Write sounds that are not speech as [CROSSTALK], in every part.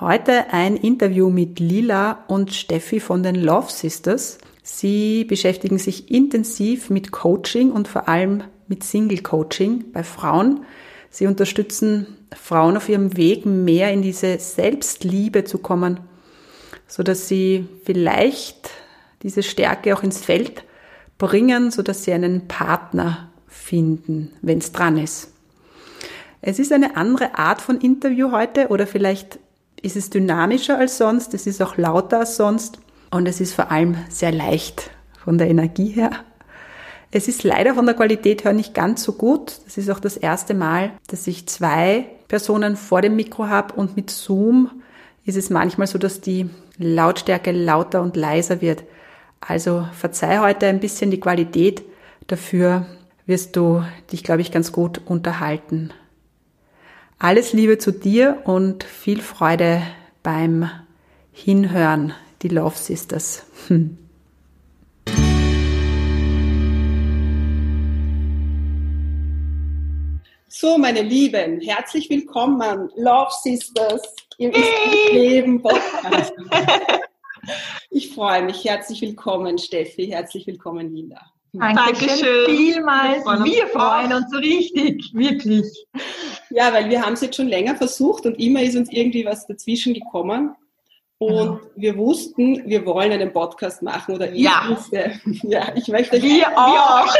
Heute ein Interview mit Lila und Steffi von den Love Sisters. Sie beschäftigen sich intensiv mit Coaching und vor allem mit Single Coaching bei Frauen. Sie unterstützen Frauen auf ihrem Weg, mehr in diese Selbstliebe zu kommen, so dass sie vielleicht diese Stärke auch ins Feld bringen, so dass sie einen Partner finden, wenn es dran ist. Es ist eine andere Art von Interview heute oder vielleicht ist es dynamischer als sonst, es ist auch lauter als sonst und es ist vor allem sehr leicht von der Energie her. Es ist leider von der Qualität her nicht ganz so gut. Das ist auch das erste Mal, dass ich zwei Personen vor dem Mikro habe und mit Zoom ist es manchmal so, dass die Lautstärke lauter und leiser wird. Also verzeih heute ein bisschen die Qualität, dafür wirst du dich, glaube ich, ganz gut unterhalten. Alles Liebe zu dir und viel Freude beim Hinhören, die Love Sisters. Hm. So, meine Lieben, herzlich willkommen, Love Sisters im hey. Leben Podcast. Ich freue mich. Herzlich willkommen, Steffi. Herzlich willkommen, Linda. Dankeschön, Dankeschön. vielmals. Wir freuen uns so richtig, wirklich. Ja, weil wir haben es jetzt schon länger versucht und immer ist uns irgendwie was dazwischen gekommen. Und ja. wir wussten, wir wollen einen Podcast machen oder ich ja. wusste, [LAUGHS] ja, ich möchte wir auch. [LAUGHS]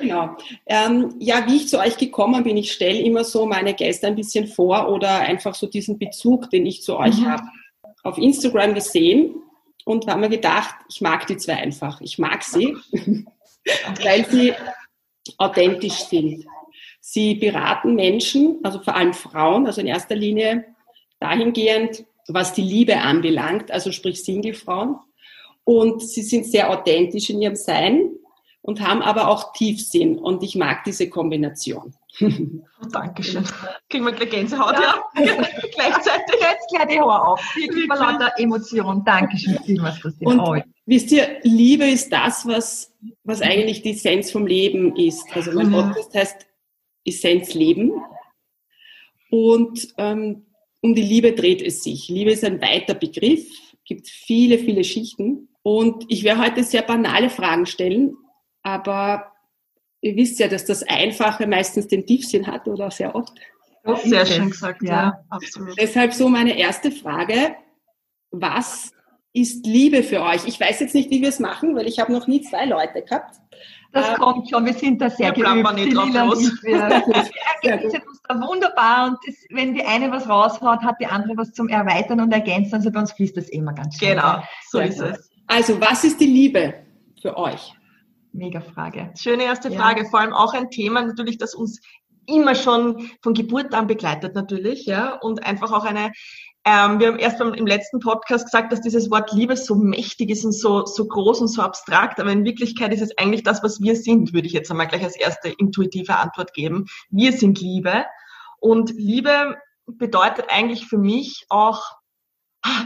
genau. Ähm, ja, wie ich zu euch gekommen bin, ich stelle immer so meine Gäste ein bisschen vor oder einfach so diesen Bezug, den ich zu euch mhm. habe, auf Instagram gesehen und habe mir gedacht, ich mag die zwei einfach. Ich mag sie, [LAUGHS] weil sie authentisch sind. Sie beraten Menschen, also vor allem Frauen, also in erster Linie dahingehend, was die Liebe anbelangt, also sprich Single-Frauen. Und sie sind sehr authentisch in ihrem Sein und haben aber auch Tiefsinn. Und ich mag diese Kombination. [LAUGHS] Oh, Dankeschön. Kriegen wir gleich Gänsehaut, ja. ja. [LAUGHS] Gleichzeitig. Jetzt gleich die Haare auf. Wirklich vor lauter Emotion. Dankeschön vielmals, Christine. Und wisst ihr, Liebe ist das, was, was eigentlich die Essenz vom Leben ist. Also mein mhm. Podcast heißt Essenz Leben. Und ähm, um die Liebe dreht es sich. Liebe ist ein weiter Begriff, gibt viele, viele Schichten. Und ich werde heute sehr banale Fragen stellen, aber ihr wisst ja, dass das Einfache meistens den Tiefsinn hat oder sehr oft. Sehr schön gesagt, ja, ja, absolut. Deshalb so meine erste Frage. Was ist Liebe für euch? Ich weiß jetzt nicht, wie wir es machen, weil ich habe noch nie zwei Leute gehabt. Das ähm, kommt schon, wir sind da sehr ja, geübt. Nicht drauf los. Wir, ergänzen uns da wunderbar und das, wenn die eine was raushaut, hat die andere was zum Erweitern und Ergänzen. Also bei uns fließt das immer ganz schön. Genau, so ja. ist es. Also, was ist die Liebe für euch? Mega Frage. Schöne erste Frage. Ja. Vor allem auch ein Thema natürlich, das uns immer schon von Geburt an begleitet natürlich, ja, und einfach auch eine, ähm, wir haben erst beim, im letzten Podcast gesagt, dass dieses Wort Liebe so mächtig ist und so, so groß und so abstrakt, aber in Wirklichkeit ist es eigentlich das, was wir sind, würde ich jetzt einmal gleich als erste intuitive Antwort geben. Wir sind Liebe und Liebe bedeutet eigentlich für mich auch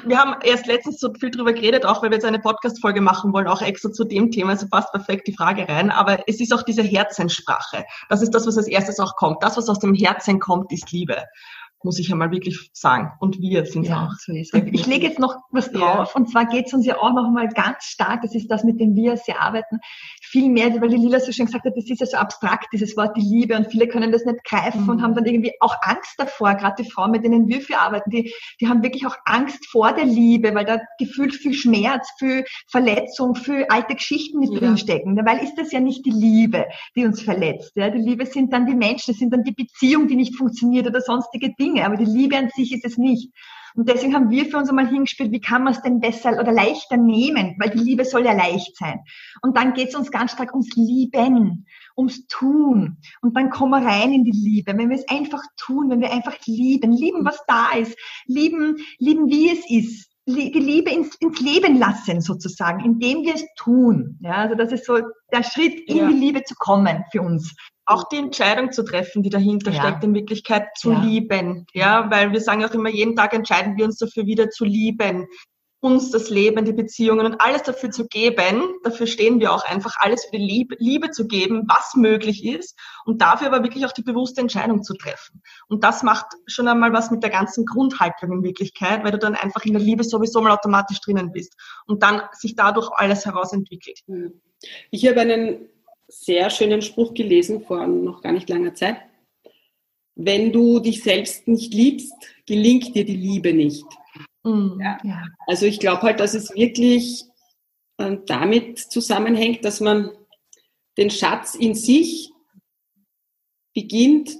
wir haben erst letztens so viel drüber geredet, auch weil wir jetzt eine Podcast-Folge machen wollen, auch extra zu dem Thema, also passt perfekt die Frage rein. Aber es ist auch diese Herzenssprache. Das ist das, was als erstes auch kommt. Das, was aus dem Herzen kommt, ist Liebe. Muss ich einmal wirklich sagen. Und wir sind ja, auch. So ist Ich lege jetzt noch was drauf. Ja. Und zwar geht es uns ja auch noch mal ganz stark, das ist das, mit dem wir sehr arbeiten, viel mehr, weil die Lila so schön gesagt hat, das ist ja so abstrakt, dieses Wort die Liebe. Und viele können das nicht greifen mhm. und haben dann irgendwie auch Angst davor. Gerade die Frauen, mit denen wir viel arbeiten, die, die haben wirklich auch Angst vor der Liebe, weil da gefühlt viel Schmerz, viel Verletzung, viel alte Geschichten mit ja. drinstecken. Weil ist das ja nicht die Liebe, die uns verletzt. Ja? Die Liebe sind dann die Menschen, das sind dann die Beziehung, die nicht funktioniert oder sonstige Dinge. Dinge, aber die Liebe an sich ist es nicht. Und deswegen haben wir für uns einmal hingespielt, wie kann man es denn besser oder leichter nehmen, weil die Liebe soll ja leicht sein. Und dann geht es uns ganz stark ums Lieben, ums Tun. Und dann kommen wir rein in die Liebe. Wenn wir es einfach tun, wenn wir einfach lieben, lieben, was da ist, lieben, lieben, wie es ist, Liebe ins, ins Leben lassen sozusagen, indem wir es tun. Ja, also das ist so der Schritt, in ja. die Liebe zu kommen für uns auch die Entscheidung zu treffen, die dahinter ja. steckt, in Wirklichkeit zu lieben. Ja, weil wir sagen auch immer, jeden Tag entscheiden wir uns dafür wieder zu lieben, uns das Leben, die Beziehungen und alles dafür zu geben. Dafür stehen wir auch einfach, alles für die Liebe, Liebe zu geben, was möglich ist und dafür aber wirklich auch die bewusste Entscheidung zu treffen. Und das macht schon einmal was mit der ganzen Grundhaltung in Wirklichkeit, weil du dann einfach in der Liebe sowieso mal automatisch drinnen bist und dann sich dadurch alles herausentwickelt. Ich habe einen sehr schönen Spruch gelesen vor noch gar nicht langer Zeit. Wenn du dich selbst nicht liebst, gelingt dir die Liebe nicht. Mhm, ja. Also ich glaube halt, dass es wirklich äh, damit zusammenhängt, dass man den Schatz in sich beginnt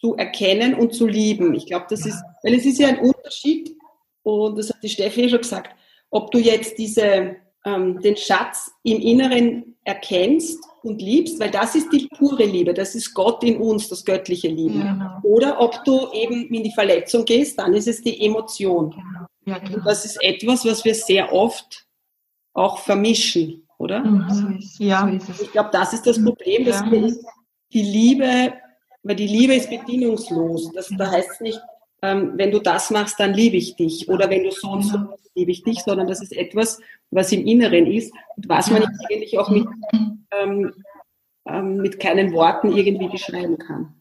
zu erkennen und zu lieben. Ich glaube, das ist, weil es ist ja ein Unterschied, und das hat die Steffi schon gesagt, ob du jetzt diese, ähm, den Schatz im Inneren erkennst und liebst, weil das ist die pure Liebe, das ist Gott in uns, das göttliche Lieben. Genau. Oder ob du eben in die Verletzung gehst, dann ist es die Emotion. Genau. Ja, genau. Und das ist etwas, was wir sehr oft auch vermischen, oder? Mhm. ja. ich glaube, das ist das Problem, dass ja. wir die Liebe, weil die Liebe ist bedingungslos. Das, da heißt es nicht, ähm, wenn du das machst, dann liebe ich dich. Oder wenn du so und so machst, liebe ich dich, sondern das ist etwas, was im Inneren ist und was man eigentlich auch mit, ähm, ähm, mit keinen Worten irgendwie beschreiben kann.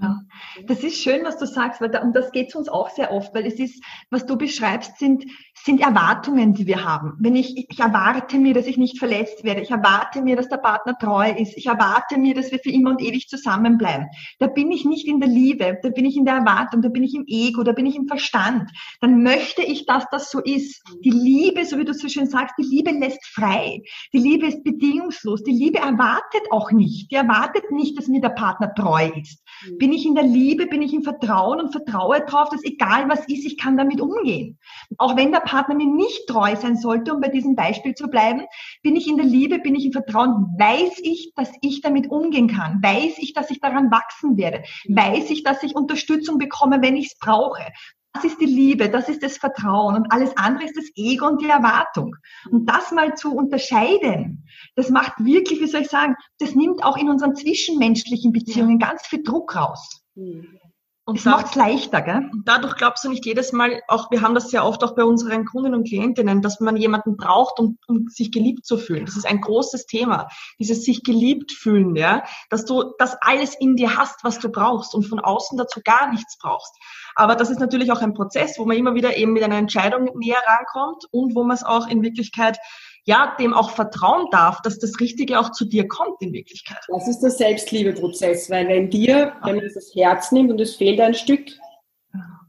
Ja. Das ist schön, was du sagst, weil da, und das geht uns auch sehr oft, weil es ist, was du beschreibst, sind, sind Erwartungen, die wir haben. Wenn ich, ich erwarte mir, dass ich nicht verletzt werde, ich erwarte mir, dass der Partner treu ist, ich erwarte mir, dass wir für immer und ewig zusammenbleiben. Da bin ich nicht in der Liebe, da bin ich in der Erwartung, da bin ich im Ego, da bin ich im Verstand. Dann möchte ich, dass das so ist. Die Liebe, so wie du so schön sagst, die Liebe lässt frei. Die Liebe ist bedingungslos. Die Liebe erwartet auch nicht. Die erwartet nicht, dass mir der Partner treu ist. Bin ich in der Liebe, bin ich im Vertrauen und vertraue darauf, dass egal was ist, ich kann damit umgehen. Auch wenn der Partner mir nicht treu sein sollte, um bei diesem Beispiel zu bleiben, bin ich in der Liebe, bin ich im Vertrauen, weiß ich, dass ich damit umgehen kann, weiß ich, dass ich daran wachsen werde, weiß ich, dass ich Unterstützung bekomme, wenn ich es brauche. Das ist die Liebe, das ist das Vertrauen und alles andere ist das Ego und die Erwartung. Und das mal zu unterscheiden, das macht wirklich, wie soll ich sagen, das nimmt auch in unseren zwischenmenschlichen Beziehungen ganz viel Druck raus. Mhm. Und es macht es leichter, gell? Und dadurch glaubst du nicht jedes Mal, auch wir haben das sehr oft auch bei unseren Kunden und Klientinnen, dass man jemanden braucht, um, um sich geliebt zu fühlen. Das ist ein großes Thema. Dieses sich geliebt fühlen, ja. Dass du das alles in dir hast, was du brauchst und von außen dazu gar nichts brauchst. Aber das ist natürlich auch ein Prozess, wo man immer wieder eben mit einer Entscheidung näher rankommt und wo man es auch in Wirklichkeit ja, dem auch vertrauen darf, dass das Richtige auch zu dir kommt in Wirklichkeit. Das ist der Selbstliebeprozess, weil wenn dir, wenn man das Herz nimmt und es fehlt ein Stück,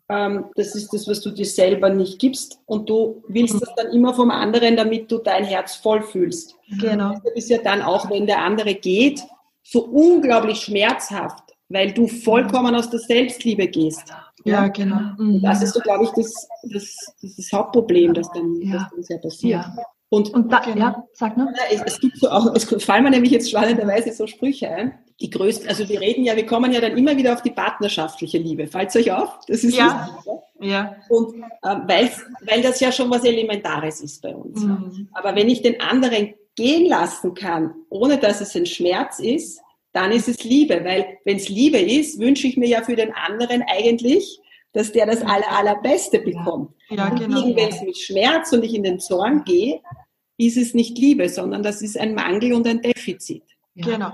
ähm, das ist das, was du dir selber nicht gibst und du willst das dann immer vom anderen, damit du dein Herz voll fühlst. Genau. Das ist ja dann auch, wenn der andere geht, so unglaublich schmerzhaft, weil du vollkommen aus der Selbstliebe gehst. Ja, genau. Und das ist so, glaube ich, das, das, das, das Hauptproblem, das dann, ja. das dann sehr passiert. Ja. Und, und da, genau. ja, sag nur. Es, es, gibt so auch, es fallen mir nämlich jetzt spannenderweise so Sprüche ein. Die größten, also wir reden ja, wir kommen ja dann immer wieder auf die partnerschaftliche Liebe. Fällt euch auf? Das ist ja. Lustig, ja. Und ähm, weil das ja schon was Elementares ist bei uns. Mhm. Aber wenn ich den anderen gehen lassen kann, ohne dass es ein Schmerz ist, dann ist es Liebe. Weil wenn es Liebe ist, wünsche ich mir ja für den anderen eigentlich, dass der das aller, allerbeste bekommt. Ja, genau. wenn es mit Schmerz und ich in den Zorn gehe, ist es nicht Liebe, sondern das ist ein Mangel und ein Defizit. Ja. Genau.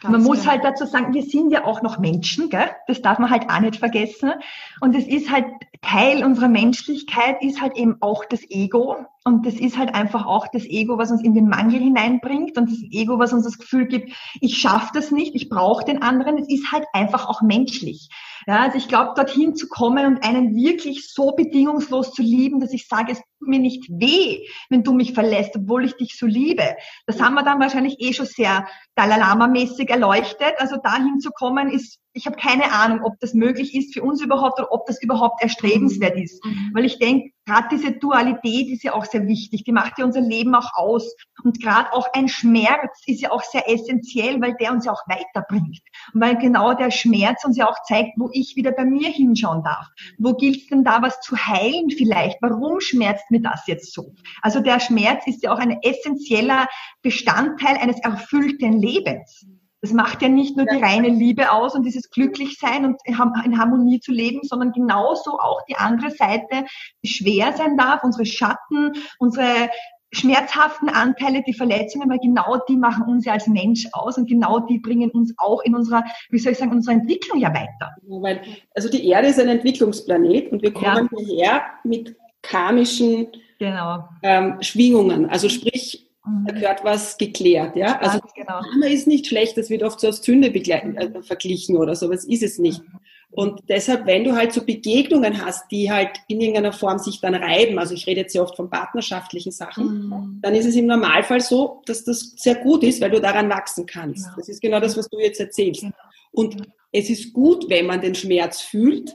Ganz Man muss genau. halt dazu sagen, wir sind ja auch noch Menschen, gell? das darf man halt auch nicht vergessen. Und es ist halt Teil unserer Menschlichkeit, ist halt eben auch das Ego. Und das ist halt einfach auch das Ego, was uns in den Mangel hineinbringt und das Ego, was uns das Gefühl gibt, ich schaffe das nicht, ich brauche den anderen. Es ist halt einfach auch menschlich. Ja, also ich glaube, dorthin zu kommen und einen wirklich so bedingungslos zu lieben, dass ich sage, es tut mir nicht weh, wenn du mich verlässt, obwohl ich dich so liebe. Das haben wir dann wahrscheinlich eh schon sehr Dalai Lama-mäßig erleuchtet. Also dahin zu kommen ist ich habe keine Ahnung, ob das möglich ist für uns überhaupt oder ob das überhaupt erstrebenswert mhm. ist. Mhm. Weil ich denke, gerade diese Dualität ist ja auch sehr wichtig. Die macht ja unser Leben auch aus. Und gerade auch ein Schmerz ist ja auch sehr essentiell, weil der uns ja auch weiterbringt. Und weil genau der Schmerz uns ja auch zeigt, wo ich wieder bei mir hinschauen darf. Wo gilt es denn da was zu heilen vielleicht? Warum schmerzt mir das jetzt so? Also der Schmerz ist ja auch ein essentieller Bestandteil eines erfüllten Lebens. Das macht ja nicht nur die reine Liebe aus und dieses Glücklichsein und in Harmonie zu leben, sondern genauso auch die andere Seite, die schwer sein darf, unsere Schatten, unsere schmerzhaften Anteile, die Verletzungen, weil genau die machen uns ja als Mensch aus und genau die bringen uns auch in unserer, wie soll ich sagen, unserer Entwicklung ja weiter. weil, also die Erde ist ein Entwicklungsplanet und wir kommen ja. hierher mit karmischen genau. ähm, Schwingungen. Also sprich. Da gehört was geklärt, ja. Also genau. Karma ist nicht schlecht, das wird oft so als Sünde äh, verglichen oder so, aber es ist es nicht. Mhm. Und deshalb, wenn du halt so Begegnungen hast, die halt in irgendeiner Form sich dann reiben, also ich rede jetzt sehr oft von partnerschaftlichen Sachen, mhm. dann ist es im Normalfall so, dass das sehr gut ist, weil du daran wachsen kannst. Genau. Das ist genau das, was du jetzt erzählst. Genau. Und es ist gut, wenn man den Schmerz fühlt,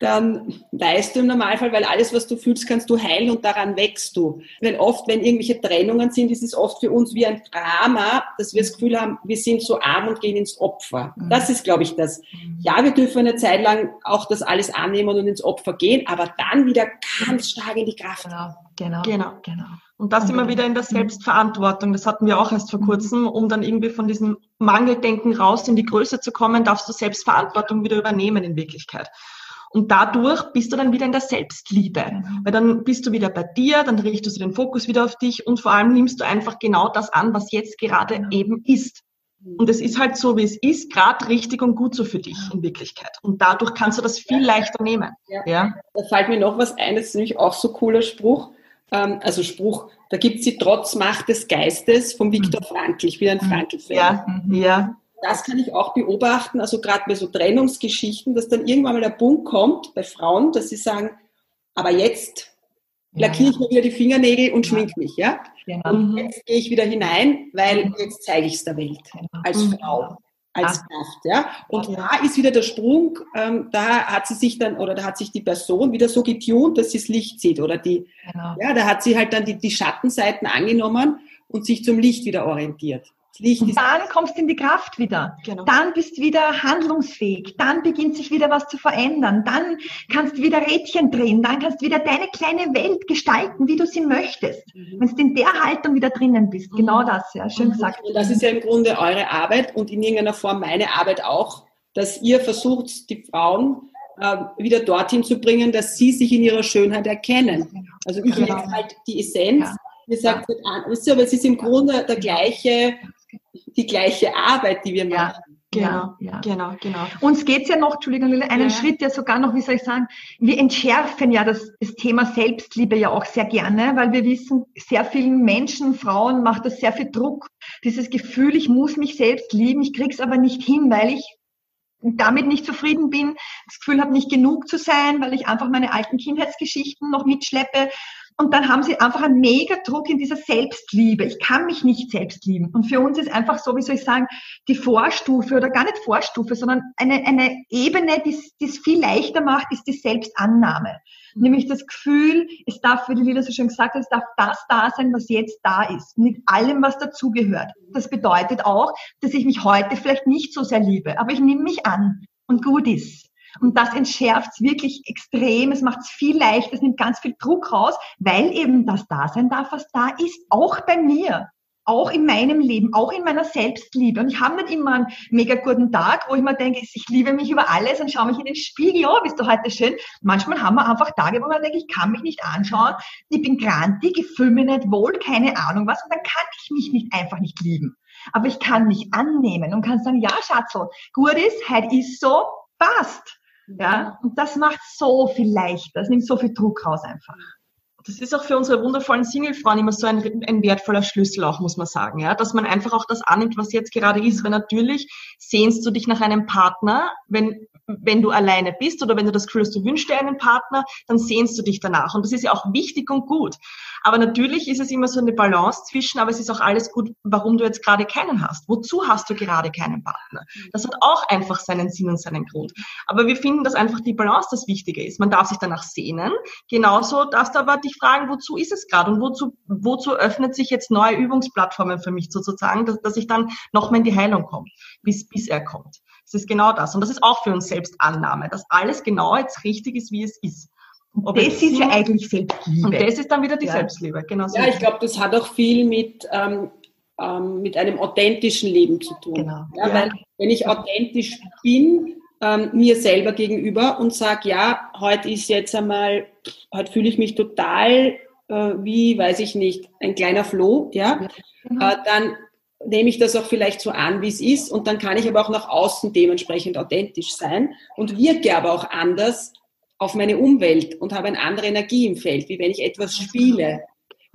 dann weißt du im Normalfall, weil alles, was du fühlst, kannst du heilen und daran wächst du. Weil oft, wenn irgendwelche Trennungen sind, ist es oft für uns wie ein Drama, dass wir das Gefühl haben, wir sind so arm und gehen ins Opfer. Mhm. Das ist, glaube ich, das. Ja, wir dürfen eine Zeit lang auch das alles annehmen und ins Opfer gehen, aber dann wieder ganz stark in die Kraft. Genau, genau, genau. genau. Und das immer wieder in der Selbstverantwortung. Das hatten wir auch erst vor kurzem, um dann irgendwie von diesem Mangeldenken raus in die Größe zu kommen, darfst du Selbstverantwortung wieder übernehmen in Wirklichkeit. Und dadurch bist du dann wieder in der Selbstliebe. Mhm. Weil dann bist du wieder bei dir, dann richtest du den Fokus wieder auf dich und vor allem nimmst du einfach genau das an, was jetzt gerade mhm. eben ist. Und es ist halt so, wie es ist, gerade richtig und gut so für dich in Wirklichkeit. Und dadurch kannst du das viel leichter nehmen. Ja. ja. Da fällt mir noch was ein, das ist nämlich auch so cooler Spruch. Ähm, also Spruch, da gibt es die Trotzmacht des Geistes von Viktor mhm. Frankl. Ich bin ein Frankl-Fan. Ja, ja das kann ich auch beobachten, also gerade bei so Trennungsgeschichten, dass dann irgendwann mal der Punkt kommt bei Frauen, dass sie sagen, aber jetzt lackiere ich mir wieder die Fingernägel und schmink mich, ja? Genau. Und jetzt gehe ich wieder hinein, weil mhm. jetzt zeige ich es der Welt genau. als mhm. Frau, als. Kraft, ja? Und da ist wieder der Sprung, ähm, da hat sie sich dann, oder da hat sich die Person wieder so getunt, dass sie das Licht sieht, oder die, genau. ja, da hat sie halt dann die, die Schattenseiten angenommen und sich zum Licht wieder orientiert. Licht und dann kommst du in die Kraft wieder. Genau. Dann bist du wieder handlungsfähig. Dann beginnt sich wieder was zu verändern. Dann kannst du wieder Rädchen drehen. Dann kannst du wieder deine kleine Welt gestalten, wie du sie möchtest. Mhm. Wenn du in der Haltung wieder drinnen bist. Genau mhm. das, ja. Schön mhm. gesagt. Und das ist ja im Grunde eure Arbeit und in irgendeiner Form meine Arbeit auch, dass ihr versucht, die Frauen äh, wieder dorthin zu bringen, dass sie sich in ihrer Schönheit erkennen. Genau. Also ich genau. halt die Essenz. Ja. Ihr sagt, ja. aber es ist im Grunde der gleiche, die gleiche Arbeit, die wir machen. Genau, ja, genau, genau. Uns geht's ja noch, Entschuldigung, einen ja. Schritt ja sogar noch, wie soll ich sagen, wir entschärfen ja das, das Thema Selbstliebe ja auch sehr gerne, weil wir wissen, sehr vielen Menschen, Frauen macht das sehr viel Druck. Dieses Gefühl, ich muss mich selbst lieben, ich krieg's aber nicht hin, weil ich damit nicht zufrieden bin, das Gefühl habe, nicht genug zu sein, weil ich einfach meine alten Kindheitsgeschichten noch mitschleppe und dann haben sie einfach einen mega Druck in dieser Selbstliebe. Ich kann mich nicht selbst lieben. Und für uns ist einfach so, wie soll ich sagen, die Vorstufe oder gar nicht Vorstufe, sondern eine, eine Ebene, die es viel leichter macht, ist die Selbstannahme. Nämlich das Gefühl, es darf, wie die Lila so schön gesagt hat, es darf das da sein, was jetzt da ist. Mit allem, was dazugehört. Das bedeutet auch, dass ich mich heute vielleicht nicht so sehr liebe, aber ich nehme mich an und gut ist. Und das entschärft es wirklich extrem. Es macht es viel leichter, es nimmt ganz viel Druck raus, weil eben das da sein darf, was da ist. Auch bei mir. Auch in meinem Leben, auch in meiner Selbstliebe. Und ich habe nicht immer einen mega guten Tag, wo ich mir denke, ich liebe mich über alles und schaue mich in den Spiegel, oh, bist du heute schön. Manchmal haben wir einfach Tage, wo man denkt, ich kann mich nicht anschauen, ich bin grantig, ich fühle mich nicht wohl, keine Ahnung was, und dann kann ich mich nicht einfach nicht lieben. Aber ich kann mich annehmen und kann sagen, ja, Schatzel, gut ist, heute ist so, passt. Ja, und das macht so viel leichter. Es nimmt so viel Druck raus einfach das ist auch für unsere wundervollen Singlefrauen immer so ein, ein, wertvoller Schlüssel auch, muss man sagen, ja, dass man einfach auch das annimmt, was jetzt gerade ist, weil natürlich sehnst du dich nach einem Partner, wenn, wenn du alleine bist oder wenn du das Gefühl hast, du wünschst dir einen Partner, dann sehnst du dich danach und das ist ja auch wichtig und gut. Aber natürlich ist es immer so eine Balance zwischen, aber es ist auch alles gut, warum du jetzt gerade keinen hast. Wozu hast du gerade keinen Partner? Das hat auch einfach seinen Sinn und seinen Grund. Aber wir finden, dass einfach die Balance das Wichtige ist. Man darf sich danach sehnen. Genauso darfst du aber dich fragen, wozu ist es gerade und wozu, wozu öffnet sich jetzt neue Übungsplattformen für mich sozusagen, dass, dass ich dann noch mehr in die Heilung komme, bis, bis er kommt. Das ist genau das. Und das ist auch für uns selbst Annahme, dass alles genau jetzt richtig ist, wie es ist. Ob das ist ja eigentlich Selbstliebe. Und das ist dann wieder die ja. Selbstliebe, genau. So. Ja, ich glaube, das hat auch viel mit, ähm, ähm, mit einem authentischen Leben zu tun. Genau. Ja, ja. Weil wenn ich authentisch bin, ähm, mir selber gegenüber und sage, ja, heute ist jetzt einmal, heute fühle ich mich total äh, wie, weiß ich nicht, ein kleiner Floh, ja, genau. äh, dann nehme ich das auch vielleicht so an, wie es ist und dann kann ich aber auch nach außen dementsprechend authentisch sein und wirke aber auch anders auf meine Umwelt und habe eine andere Energie im Feld, wie wenn ich etwas spiele.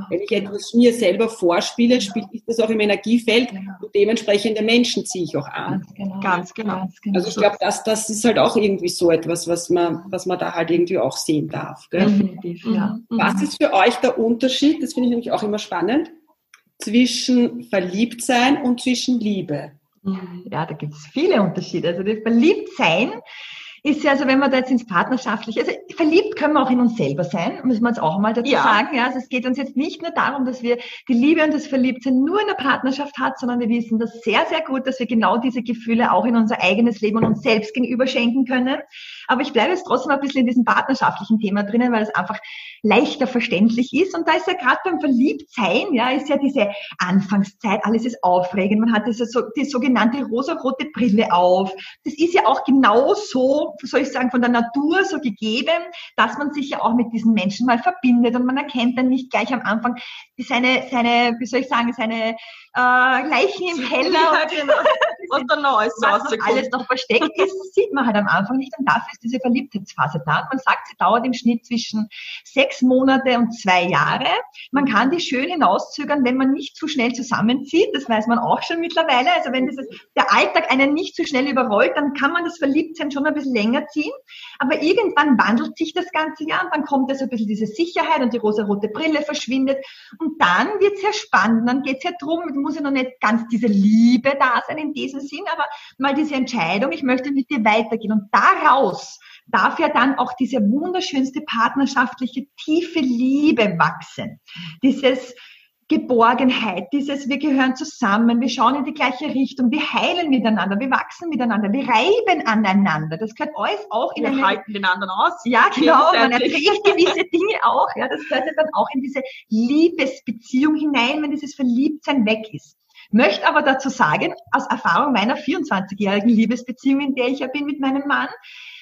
Wenn ich etwas mir selber vorspiele, spielt das auch im Energiefeld und dementsprechende Menschen ziehe ich auch an. Ganz genau. Ganz genau. genau. Also ich glaube, das, das ist halt auch irgendwie so etwas, was man, was man da halt irgendwie auch sehen darf. Gell? Definitiv, ja. Mhm. Was ist für euch der Unterschied, das finde ich nämlich auch immer spannend, zwischen Verliebtsein und zwischen Liebe? Ja, da gibt es viele Unterschiede. Also das Verliebtsein ist ja, also wenn man da jetzt ins Partnerschaftliche, also verliebt können wir auch in uns selber sein, müssen wir jetzt auch mal dazu ja. sagen. Ja, also es geht uns jetzt nicht nur darum, dass wir die Liebe und das Verliebtsein nur in der Partnerschaft hat, sondern wir wissen das sehr, sehr gut, dass wir genau diese Gefühle auch in unser eigenes Leben und uns selbst gegenüber schenken können. Aber ich bleibe jetzt trotzdem ein bisschen in diesem partnerschaftlichen Thema drinnen, weil es einfach leichter verständlich ist. Und da ist ja gerade beim Verliebtsein, ja, ist ja diese Anfangszeit, alles ist aufregend. Man hat diese, die sogenannte rosarote Brille auf. Das ist ja auch genau so, soll ich sagen, von der Natur so gegeben, dass man sich ja auch mit diesen Menschen mal verbindet und man erkennt dann nicht gleich am Anfang seine, seine, wie soll ich sagen, seine äh, Leichen im [LAUGHS] Keller. Ja, genau. Was da noch alles so alles noch versteckt ist, sieht man halt am Anfang nicht. Und dafür ist diese Verliebtheitsphase da. Und man sagt, sie dauert im Schnitt zwischen sechs Monate und zwei Jahre. Man kann die schön hinauszögern, wenn man nicht zu schnell zusammenzieht. Das weiß man auch schon mittlerweile. Also wenn dieses, der Alltag einen nicht zu schnell überrollt, dann kann man das Verliebtsein schon ein bisschen länger ziehen. Aber irgendwann wandelt sich das ganze Jahr und dann kommt also ein bisschen diese Sicherheit und die rosa-rote Brille verschwindet. Und dann wird es ja spannend. Dann geht es ja drum, muss ja noch nicht ganz diese Liebe da sein in diesem Sinn, aber mal diese Entscheidung, ich möchte mit dir weitergehen. Und daraus darf ja dann auch diese wunderschönste partnerschaftliche tiefe Liebe wachsen. Dieses Geborgenheit, dieses wir gehören zusammen, wir schauen in die gleiche Richtung, wir heilen miteinander, wir wachsen miteinander, wir reiben aneinander. Das gehört alles auch in wir eine... halten den anderen aus. Ja, genau, man erträgt gewisse Dinge auch. Ja, das gehört ja dann auch in diese Liebesbeziehung hinein, wenn dieses Verliebtsein weg ist. Möchte aber dazu sagen, aus Erfahrung meiner 24-jährigen Liebesbeziehung, in der ich ja bin mit meinem Mann,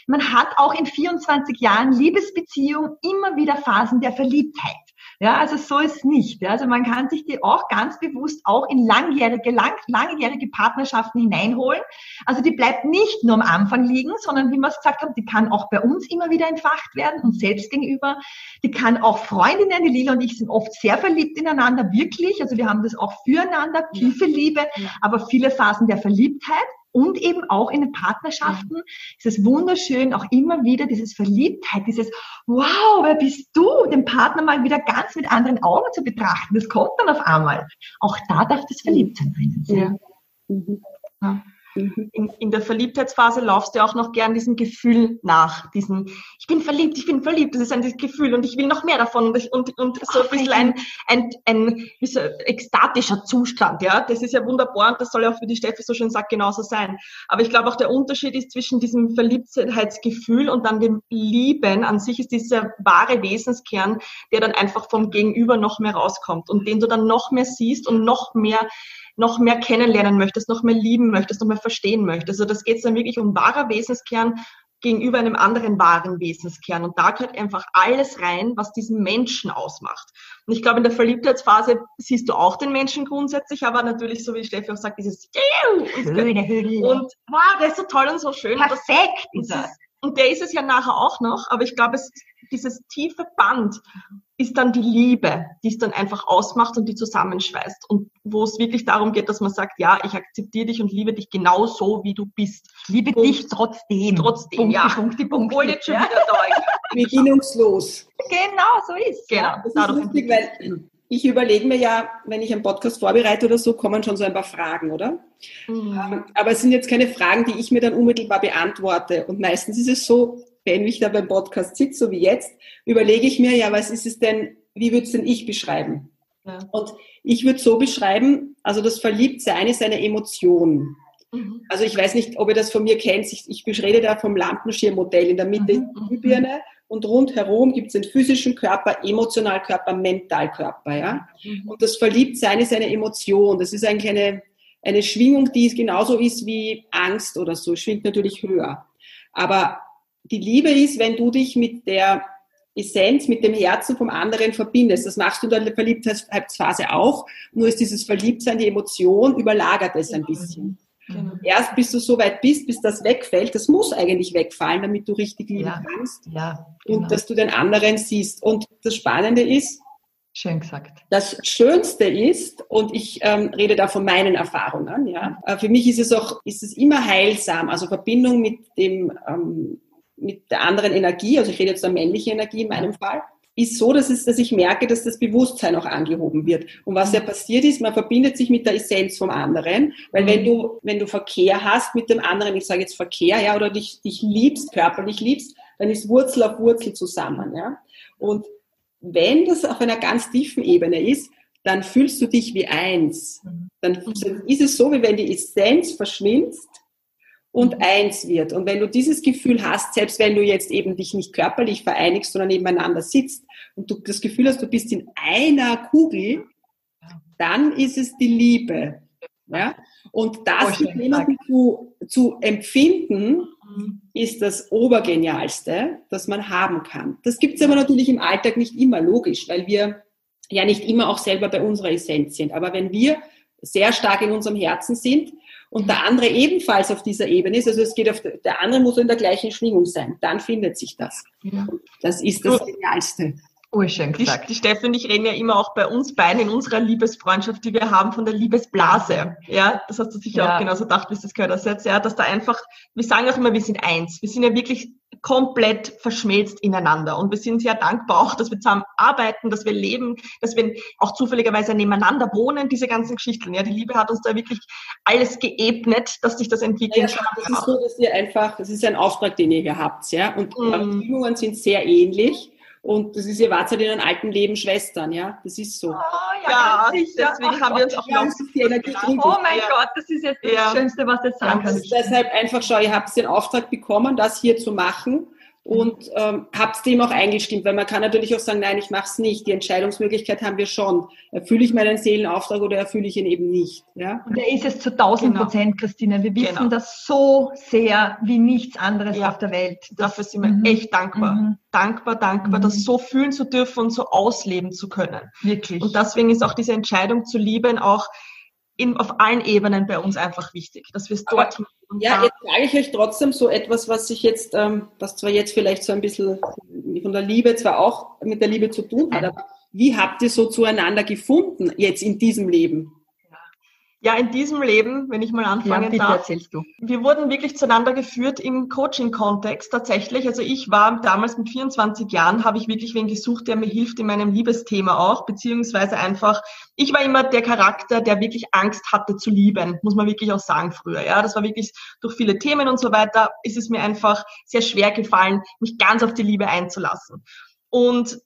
man hat auch in 24 Jahren Liebesbeziehung immer wieder Phasen der Verliebtheit. Ja, also so ist nicht. Ja. Also man kann sich die auch ganz bewusst auch in langjährige, lang, langjährige Partnerschaften hineinholen. Also die bleibt nicht nur am Anfang liegen, sondern wie wir es gesagt haben, die kann auch bei uns immer wieder entfacht werden, uns selbst gegenüber. Die kann auch Freundinnen, die Lila und ich sind oft sehr verliebt ineinander, wirklich. Also wir haben das auch füreinander, tiefe Liebe, aber viele Phasen der Verliebtheit und eben auch in den Partnerschaften ja. ist es wunderschön, auch immer wieder dieses Verliebtheit, dieses Wow, wer bist du? Den Partner mal wieder ganz mit anderen Augen zu betrachten. Das kommt dann auf einmal. Auch da darf das Verliebtsein drinnen sein. Ja. Mhm. Ja. Mhm. In, in, der Verliebtheitsphase laufst du auch noch gern diesem Gefühl nach, diesem, ich bin verliebt, ich bin verliebt, das ist ein Gefühl und ich will noch mehr davon und, und, und so ein bisschen ein, ein, ein, so ekstatischer Zustand, ja, das ist ja wunderbar und das soll ja auch, wie die Steffi so schön sagt, genauso sein. Aber ich glaube auch der Unterschied ist zwischen diesem Verliebtheitsgefühl und dann dem Lieben an sich ist dieser wahre Wesenskern, der dann einfach vom Gegenüber noch mehr rauskommt und den du dann noch mehr siehst und noch mehr noch mehr kennenlernen möchtest, noch mehr lieben möchtest, noch mehr verstehen möchtest. Also das geht dann wirklich um wahrer Wesenskern, gegenüber einem anderen wahren Wesenskern. Und da gehört einfach alles rein, was diesen Menschen ausmacht. Und ich glaube, in der Verliebtheitsphase siehst du auch den Menschen grundsätzlich, aber natürlich, so wie Steffi auch sagt, dieses Schöne Hülle. Und wow, der ist so toll und so schön. Perfekt ist er. Und der ist es ja nachher auch noch, aber ich glaube, es, dieses tiefe Band ist dann die Liebe, die es dann einfach ausmacht und die zusammenschweißt. Und wo es wirklich darum geht, dass man sagt, ja, ich akzeptiere dich und liebe dich genau so, wie du bist. Liebe und dich trotzdem. Trotzdem, Punkte, ja. Punkte, Punkte, Obwohl jetzt schon wieder da ist. [LAUGHS] Genau, so ist Genau. Das ist lustig, weil ich überlege mir ja, wenn ich einen Podcast vorbereite oder so, kommen schon so ein paar Fragen, oder? Mhm. Aber es sind jetzt keine Fragen, die ich mir dann unmittelbar beantworte. Und meistens ist es so, wenn ich da beim Podcast sitze, so wie jetzt, überlege ich mir, ja, was ist es denn, wie würde es denn ich beschreiben? Ja. Und ich würde so beschreiben, also das Verliebtsein ist eine Emotion. Mhm. Also ich weiß nicht, ob ihr das von mir kennt. Ich, ich beschrede da vom Lampenschirmmodell. In der Mitte mhm. die Glühbirne und rundherum gibt es den physischen Körper, Emotionalkörper, Mentalkörper. Ja? Mhm. Und das Verliebtsein ist eine Emotion. Das ist eigentlich eine, eine Schwingung, die genauso ist wie Angst oder so. Schwingt natürlich höher. Aber die Liebe ist, wenn du dich mit der Essenz, mit dem Herzen vom anderen verbindest. Das machst du in der Verliebtheitsphase auch. Nur ist dieses Verliebtsein, die Emotion, überlagert es ein bisschen. Genau. Erst bis du so weit bist, bis das wegfällt, das muss eigentlich wegfallen, damit du richtig lieben ja. kannst. Ja, genau. Und dass du den anderen siehst. Und das Spannende ist, Schön gesagt. Das Schönste ist, und ich ähm, rede da von meinen Erfahrungen, ja, äh, für mich ist es auch, ist es immer heilsam, also Verbindung mit dem, ähm, mit der anderen Energie, also ich rede jetzt der männliche Energie in meinem Fall, ist so, dass, es, dass ich merke, dass das Bewusstsein auch angehoben wird. Und was ja passiert ist, man verbindet sich mit der Essenz vom anderen, weil wenn du, wenn du Verkehr hast mit dem anderen, ich sage jetzt Verkehr, ja, oder dich, dich liebst, körperlich liebst, dann ist Wurzel auf Wurzel zusammen, ja. Und wenn das auf einer ganz tiefen Ebene ist, dann fühlst du dich wie eins. Dann ist es so, wie wenn die Essenz verschwindet und eins wird. Und wenn du dieses Gefühl hast, selbst wenn du jetzt eben dich nicht körperlich vereinigst, sondern nebeneinander sitzt und du das Gefühl hast, du bist in einer Kugel, dann ist es die Liebe. Ja? Und das mit jemandem zu, zu empfinden, ist das Obergenialste, das man haben kann. Das gibt es aber natürlich im Alltag nicht immer, logisch, weil wir ja nicht immer auch selber bei unserer Essenz sind. Aber wenn wir sehr stark in unserem Herzen sind, und der andere ebenfalls auf dieser Ebene ist, also es geht auf, der andere muss in der gleichen Schwingung sein, dann findet sich das. Ja. Das ist das Genialste. Urschön gesagt. Die, die Steffi und ich reden ja immer auch bei uns beiden in unserer Liebesfreundschaft, die wir haben, von der Liebesblase. Ja, das hast du sicher ja. auch genauso gedacht, wie du das gehört hast jetzt. Ja, dass da einfach, wir sagen auch immer, wir sind eins. Wir sind ja wirklich komplett verschmelzt ineinander. Und wir sind sehr dankbar auch, dass wir zusammen arbeiten, dass wir leben, dass wir auch zufälligerweise nebeneinander wohnen, diese ganzen Geschichten. Ja, die Liebe hat uns da wirklich alles geebnet, dass sich das entwickeln ja, Das ist so, dass ihr einfach, das ist ein Auftrag, den ihr hier habt, ja. Und mm. Beziehungen sind sehr ähnlich. Und das ist, ihr wart halt in einem alten Leben Schwestern, ja? Das ist so. Oh, ja, ja deswegen haben wir uns auch noch die Energie Oh mein ja. Gott, das ist jetzt das ja. Schönste, was jetzt sagen kann. Deshalb einfach, schau, ihr habt den Auftrag bekommen, das hier zu machen und ähm, habt dem auch eingestimmt, weil man kann natürlich auch sagen, nein, ich mache es nicht. Die Entscheidungsmöglichkeit haben wir schon. Erfülle ich meinen Seelenauftrag oder erfülle ich ihn eben nicht? Ja? Und er ist es zu 1000 genau. Prozent, Christine. Wir wissen genau. das so sehr wie nichts anderes ja. auf der Welt. Das Dafür sind wir mhm. echt dankbar. Mhm. Dankbar, dankbar, mhm. das so fühlen zu dürfen und so ausleben zu können. Wirklich. Und deswegen ist auch diese Entscheidung zu lieben auch in, auf allen Ebenen bei uns einfach wichtig, dass wir es dort Aber, Ja, jetzt sage ich euch trotzdem so etwas, was sich jetzt, ähm, was zwar jetzt vielleicht so ein bisschen von der Liebe zwar auch mit der Liebe zu tun hat, aber wie habt ihr so zueinander gefunden jetzt in diesem Leben? Ja, in diesem Leben, wenn ich mal anfangen ja, bitte darf. Erzählst du. Wir wurden wirklich zueinander geführt im Coaching-Kontext tatsächlich. Also ich war damals mit 24 Jahren, habe ich wirklich wen gesucht, der mir hilft in meinem Liebesthema auch, beziehungsweise einfach, ich war immer der Charakter, der wirklich Angst hatte zu lieben, muss man wirklich auch sagen früher. Ja, das war wirklich durch viele Themen und so weiter, ist es mir einfach sehr schwer gefallen, mich ganz auf die Liebe einzulassen. Und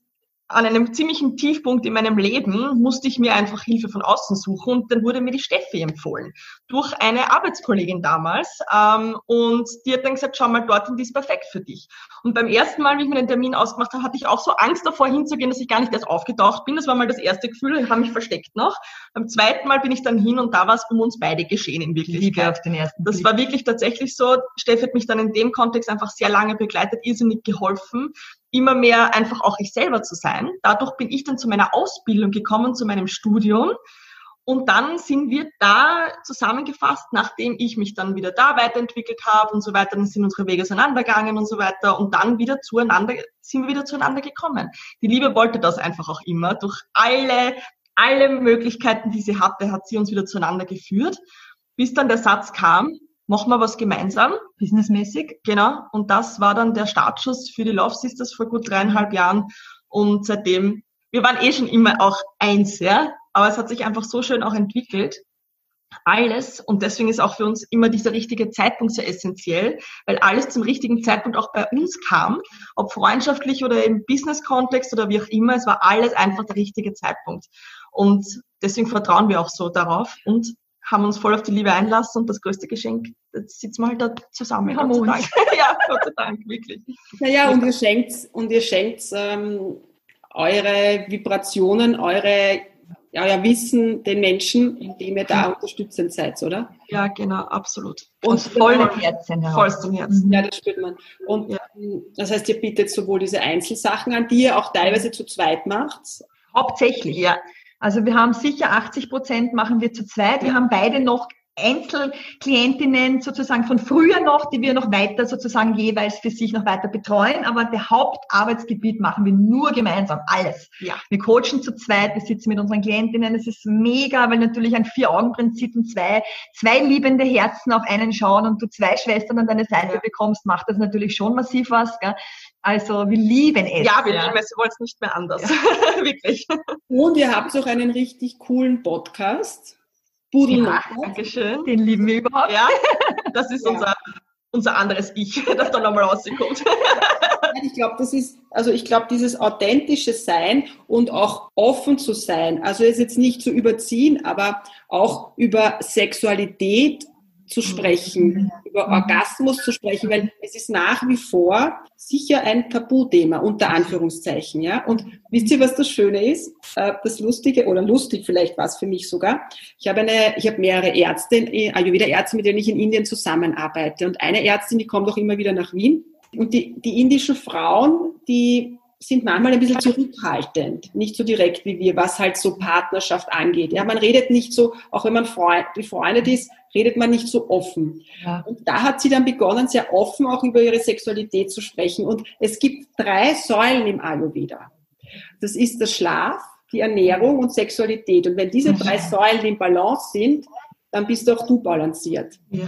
an einem ziemlichen Tiefpunkt in meinem Leben musste ich mir einfach Hilfe von außen suchen und dann wurde mir die Steffi empfohlen durch eine Arbeitskollegin damals ähm, und die hat dann gesagt, schau mal dorthin, die ist perfekt für dich. Und beim ersten Mal, wie ich mir den Termin ausgemacht habe, hatte ich auch so Angst davor hinzugehen, dass ich gar nicht erst aufgetaucht bin. Das war mal das erste Gefühl, ich habe mich versteckt noch. Beim zweiten Mal bin ich dann hin und da war es um uns beide geschehen in Wirklichkeit. Liebe auf den ersten das war wirklich tatsächlich so. Steffi hat mich dann in dem Kontext einfach sehr lange begleitet, irrsinnig geholfen immer mehr einfach auch ich selber zu sein. Dadurch bin ich dann zu meiner Ausbildung gekommen, zu meinem Studium. Und dann sind wir da zusammengefasst, nachdem ich mich dann wieder da weiterentwickelt habe und so weiter, dann sind unsere Wege auseinandergegangen und so weiter und dann wieder zueinander, sind wir wieder zueinander gekommen. Die Liebe wollte das einfach auch immer. Durch alle, alle Möglichkeiten, die sie hatte, hat sie uns wieder zueinander geführt, bis dann der Satz kam, machen wir was gemeinsam. Businessmäßig. Genau. Und das war dann der Startschuss für die Love Sisters vor gut dreieinhalb Jahren. Und seitdem, wir waren eh schon immer auch eins, ja. Aber es hat sich einfach so schön auch entwickelt. Alles. Und deswegen ist auch für uns immer dieser richtige Zeitpunkt so essentiell, weil alles zum richtigen Zeitpunkt auch bei uns kam. Ob freundschaftlich oder im Business-Kontext oder wie auch immer. Es war alles einfach der richtige Zeitpunkt. Und deswegen vertrauen wir auch so darauf. Und haben uns voll auf die Liebe einlassen und das größte Geschenk, jetzt sitzen wir halt da zusammen. Gott sei Dank. [LAUGHS] ja, Gott sei Dank, wirklich. Naja, und ihr schenkt, und ihr schenkt ähm, eure Vibrationen, eure, ja, euer Wissen den Menschen, indem ihr da unterstützend seid, oder? Ja, genau, absolut. Und voll im Herzen. Vollst im Herzen. Ja, das spürt man. Und ja. das heißt, ihr bietet sowohl diese Einzelsachen an, die ihr auch teilweise zu zweit macht. Hauptsächlich, ja. Also wir haben sicher 80 Prozent machen wir zu zweit. Wir haben beide noch Einzelklientinnen sozusagen von früher noch, die wir noch weiter sozusagen jeweils für sich noch weiter betreuen. Aber der Hauptarbeitsgebiet machen wir nur gemeinsam, alles. Ja. Wir coachen zu zweit, wir sitzen mit unseren Klientinnen. Es ist mega, weil natürlich ein Vier-Augen-Prinzip und zwei, zwei liebende Herzen auf einen schauen und du zwei Schwestern an deine Seite ja. bekommst, macht das natürlich schon massiv was. Gell? Also wir lieben es. Ja, wir ja. lieben es, wir wollen es nicht mehr anders. Ja. [LAUGHS] Wirklich. Und ihr habt auch einen richtig coolen Podcast. Budel ja, Dankeschön. Den lieben wir überhaupt. Ja, [LAUGHS] das ist ja. unser, unser anderes Ich, [LAUGHS] das da nochmal rauskommt. [LAUGHS] Ich glaube, das ist, also ich glaube, dieses authentische Sein und auch offen zu sein, also es jetzt nicht zu überziehen, aber auch über Sexualität zu sprechen, über Orgasmus zu sprechen, weil es ist nach wie vor sicher ein Tabuthema, unter Anführungszeichen, ja. Und wisst ihr, was das Schöne ist? Äh, das Lustige, oder lustig vielleicht war es für mich sogar. Ich habe eine, ich habe mehrere Ärzte, Ayurveda-Ärzte, mit denen ich in Indien zusammenarbeite. Und eine Ärztin, die kommt auch immer wieder nach Wien. Und die, die indischen Frauen, die sind manchmal ein bisschen zurückhaltend, nicht so direkt wie wir, was halt so Partnerschaft angeht. Ja, man redet nicht so, auch wenn man Freund, befreundet ist, redet man nicht so offen. Ja. Und da hat sie dann begonnen, sehr offen auch über ihre Sexualität zu sprechen. Und es gibt drei Säulen im Ayurveda. Das ist der Schlaf, die Ernährung und Sexualität. Und wenn diese drei Säulen in Balance sind, dann bist auch du balanciert. Ja.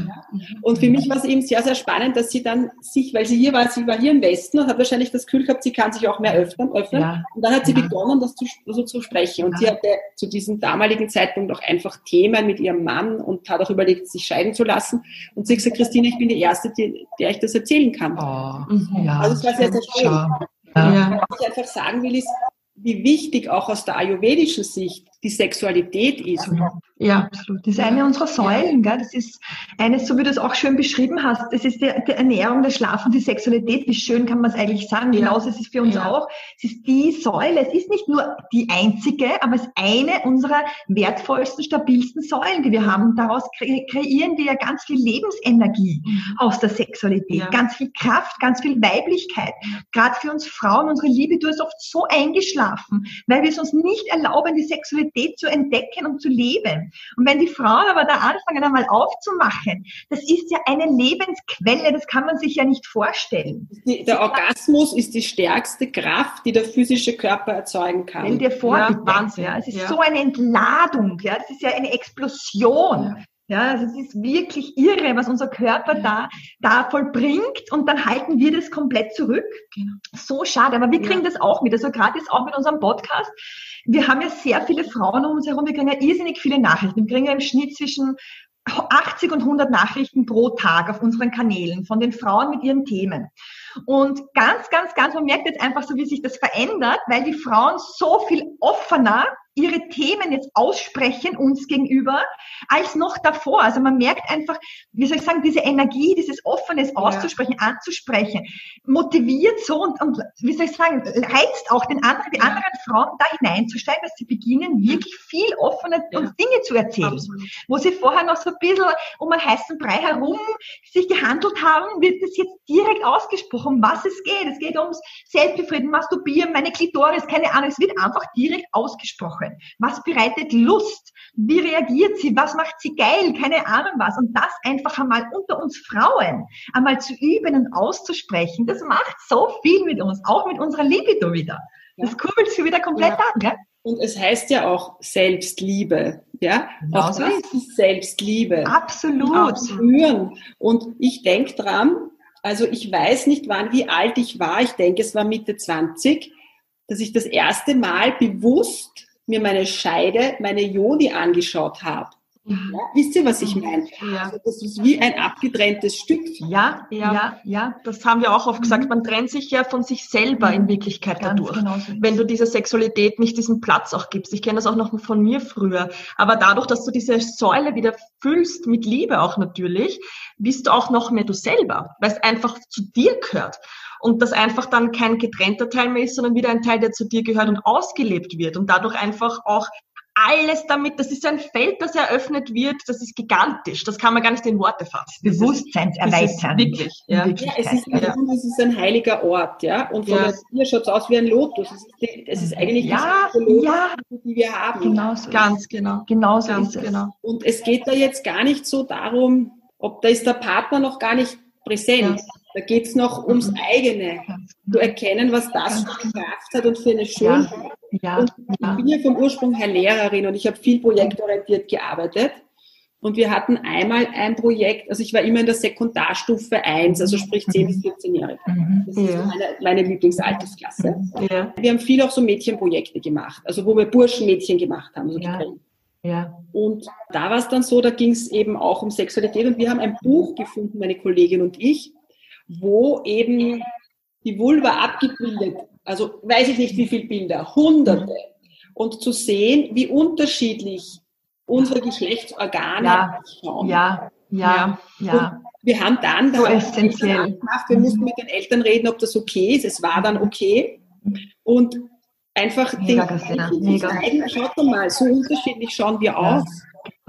Und für mich war es eben sehr, sehr spannend, dass sie dann sich, weil sie hier war, sie war hier im Westen und hat wahrscheinlich das Gefühl gehabt, sie kann sich auch mehr öffnen. öffnen. Ja. Und dann hat sie ja. begonnen, das zu, so zu sprechen. Und sie hatte zu diesem damaligen Zeitpunkt auch einfach Themen mit ihrem Mann und hat auch überlegt, sich scheiden zu lassen. Und sie hat gesagt, Christine, ich bin die Erste, die, der ich das erzählen kann. Oh, mhm. also es war sehr, sehr schön. Ja. Was ich einfach sagen will, ist, wie wichtig auch aus der ayurvedischen Sicht die Sexualität ist. Ja, absolut. Das ist eine unserer Säulen. Gell? Das ist eines, so wie du es auch schön beschrieben hast, das ist die, die Ernährung, der Schlaf und die Sexualität. Wie schön kann man es eigentlich sagen? Ja. Genauso ist es für uns ja. auch. Es ist die Säule. Es ist nicht nur die einzige, aber es ist eine unserer wertvollsten, stabilsten Säulen, die wir haben. Daraus kre kreieren wir ja ganz viel Lebensenergie mhm. aus der Sexualität. Ja. Ganz viel Kraft, ganz viel Weiblichkeit. Gerade für uns Frauen, unsere Liebe, du ist oft so eingeschlafen, weil wir es uns nicht erlauben, die Sexualität Sexualität zu entdecken und zu leben. Und wenn die Frauen aber da anfangen, einmal aufzumachen, das ist ja eine Lebensquelle, das kann man sich ja nicht vorstellen. Die, der Orgasmus ist die stärkste Kraft, die der physische Körper erzeugen kann. Stell dir vor, ja, Wahnsinn. Ja, es ist ja. so eine Entladung, ja, das ist ja eine Explosion. Ja. Also es ist wirklich irre, was unser Körper da, da vollbringt und dann halten wir das komplett zurück. Genau. So schade, aber wir kriegen ja. das auch mit. Also gerade jetzt auch mit unserem Podcast wir haben ja sehr viele Frauen um uns herum, wir kriegen ja irrsinnig viele Nachrichten. Wir kriegen ja im Schnitt zwischen 80 und 100 Nachrichten pro Tag auf unseren Kanälen von den Frauen mit ihren Themen. Und ganz, ganz, ganz, man merkt jetzt einfach so, wie sich das verändert, weil die Frauen so viel offener ihre Themen jetzt aussprechen uns gegenüber als noch davor. Also man merkt einfach, wie soll ich sagen, diese Energie, dieses Offenes auszusprechen, ja. anzusprechen, motiviert so und, und, wie soll ich sagen, reizt auch den anderen, die anderen Frauen da hineinzusteigen, dass sie beginnen, wirklich viel offener ja. uns Dinge zu erzählen. Absolut. Wo sie vorher noch so ein bisschen um einen heißen Brei herum sich gehandelt haben, wird das jetzt direkt ausgesprochen, um was es geht. Es geht ums Selbstbefrieden, Masturbieren, meine Klitoris, keine Ahnung. Es wird einfach direkt ausgesprochen können. Was bereitet Lust? Wie reagiert sie? Was macht sie geil? Keine Ahnung was. Und das einfach einmal unter uns Frauen einmal zu üben und auszusprechen, das macht so viel mit uns, auch mit unserer Libido wieder. Das kurbelt sie wieder komplett ja. an. Gell? Und es heißt ja auch Selbstliebe. Ja, genau auch so das ist Selbstliebe. Absolut. Spüren. Und ich denke dran, also ich weiß nicht, wann, wie alt ich war. Ich denke, es war Mitte 20, dass ich das erste Mal bewusst mir meine Scheide, meine Joni angeschaut habe. Mhm. Ja, wisst ihr, was ich meine? Ja. Also das ist wie ein abgetrenntes Stück. Ja, ja, ja, ja. Das haben wir auch oft gesagt. Mhm. Man trennt sich ja von sich selber in Wirklichkeit Ganz dadurch. Genau so wenn du dieser Sexualität nicht diesen Platz auch gibst. Ich kenne das auch noch von mir früher. Aber dadurch, dass du diese Säule wieder füllst mit Liebe auch natürlich, bist du auch noch mehr du selber, weil es einfach zu dir gehört und das einfach dann kein getrennter Teil mehr ist, sondern wieder ein Teil, der zu dir gehört und ausgelebt wird und dadurch einfach auch alles damit, das ist ein Feld, das eröffnet wird, das ist gigantisch, das kann man gar nicht in Worte fassen. Bewusstseinserweitern. Wirklich, ja. ja. es, ist, ja. es ist ein heiliger Ort, ja, und von ja. der schaut es aus wie ein Lotus. Es ist, es ist eigentlich ja, Lotus, ja. die wir haben. Genau so Ganz genau. Genau so ist es. Genau. Und es geht da jetzt gar nicht so darum, ob da ist der Partner noch gar nicht präsent. Da geht es noch ums mhm. eigene, zu erkennen, was das für eine Kraft hat und für eine Schönheit. Ja, und ich bin ja vom Ursprung her Lehrerin und ich habe viel projektorientiert gearbeitet. Und wir hatten einmal ein Projekt, also ich war immer in der Sekundarstufe 1, also sprich 10 bis 14-Jährige. Mhm. Das ist ja. meine, meine Lieblingsaltersklasse. Ja. Wir haben viel auch so Mädchenprojekte gemacht, also wo wir Burschenmädchen gemacht haben, so ja. Ja. Und da war es dann so, da ging es eben auch um Sexualität und wir haben ein Buch gefunden, meine Kollegin und ich, wo eben die Vulva abgebildet, also weiß ich nicht wie viele Bilder, hunderte. Und zu sehen, wie unterschiedlich unsere Geschlechtsorgane ja, schauen. Ja, ja, ja. wir haben dann so essentiell. Gemacht, wir mussten mit den Eltern reden, ob das okay ist. Es war dann okay. Und einfach Mega, den zeigen, schaut mal, so unterschiedlich schauen wir aus.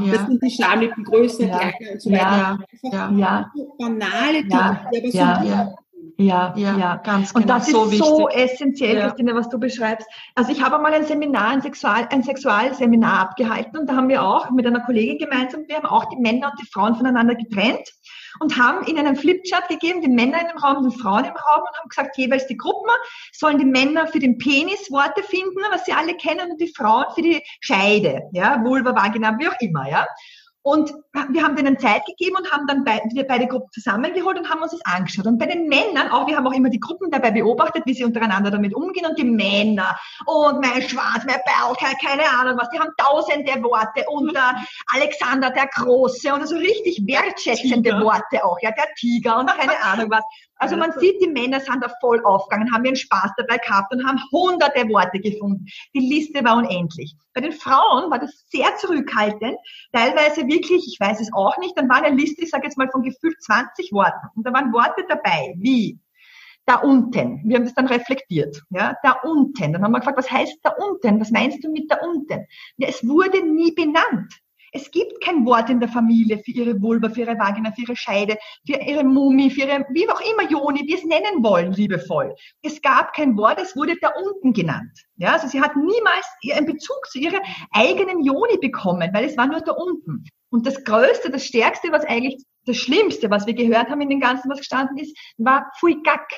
Ja. Das sind die Schamlippengröße, ja. die eine und so weiter. Ja. ja. Banale Dinge, ja. die aber so ja. Ja, ja, ja, ganz genau. Und das so ist wichtig. so essentiell, ja. Christine, was du beschreibst. Also ich habe mal ein Seminar, ein, Sexual, ein Sexualseminar abgehalten und da haben wir auch mit einer Kollegin gemeinsam, wir haben auch die Männer und die Frauen voneinander getrennt und haben ihnen einen Flipchart gegeben, die Männer in dem Raum, die Frauen im Raum und haben gesagt, jeweils die Gruppen sollen die Männer für den Penis Worte finden, was sie alle kennen, und die Frauen für die Scheide, ja, Vulva, Vagina, wie auch immer, ja. Und wir haben denen Zeit gegeben und haben dann beide, beide Gruppen zusammengeholt und haben uns das angeschaut. Und bei den Männern, auch wir haben auch immer die Gruppen dabei beobachtet, wie sie untereinander damit umgehen. Und die Männer, und mein Schwarz, mein Bauch, keine Ahnung was, die haben tausende Worte. Und der Alexander der Große und so richtig wertschätzende Worte auch. Ja, der Tiger und keine [LAUGHS] Ahnung was. Also man sieht, die Männer sind da voll aufgegangen, haben ihren Spaß dabei gehabt und haben hunderte Worte gefunden. Die Liste war unendlich. Bei den Frauen war das sehr zurückhaltend, teilweise wirklich, ich weiß es auch nicht, dann war eine Liste, ich sage jetzt mal von gefühlt 20 Worten. Und da waren Worte dabei, wie da unten. Wir haben das dann reflektiert. Ja, da unten. Dann haben wir gefragt, was heißt da unten? Was meinst du mit da unten? Ja, es wurde nie benannt. Es gibt kein Wort in der Familie für ihre Vulva, für ihre Vagina, für ihre Scheide, für ihre Mumie, für ihre, wie auch immer, Joni, wie es nennen wollen, liebevoll. Es gab kein Wort, es wurde da unten genannt. Ja, also sie hat niemals einen Bezug zu ihrer eigenen Joni bekommen, weil es war nur da unten. Und das Größte, das Stärkste, was eigentlich das Schlimmste, was wir gehört haben in den Ganzen, was gestanden ist, war Fuigak.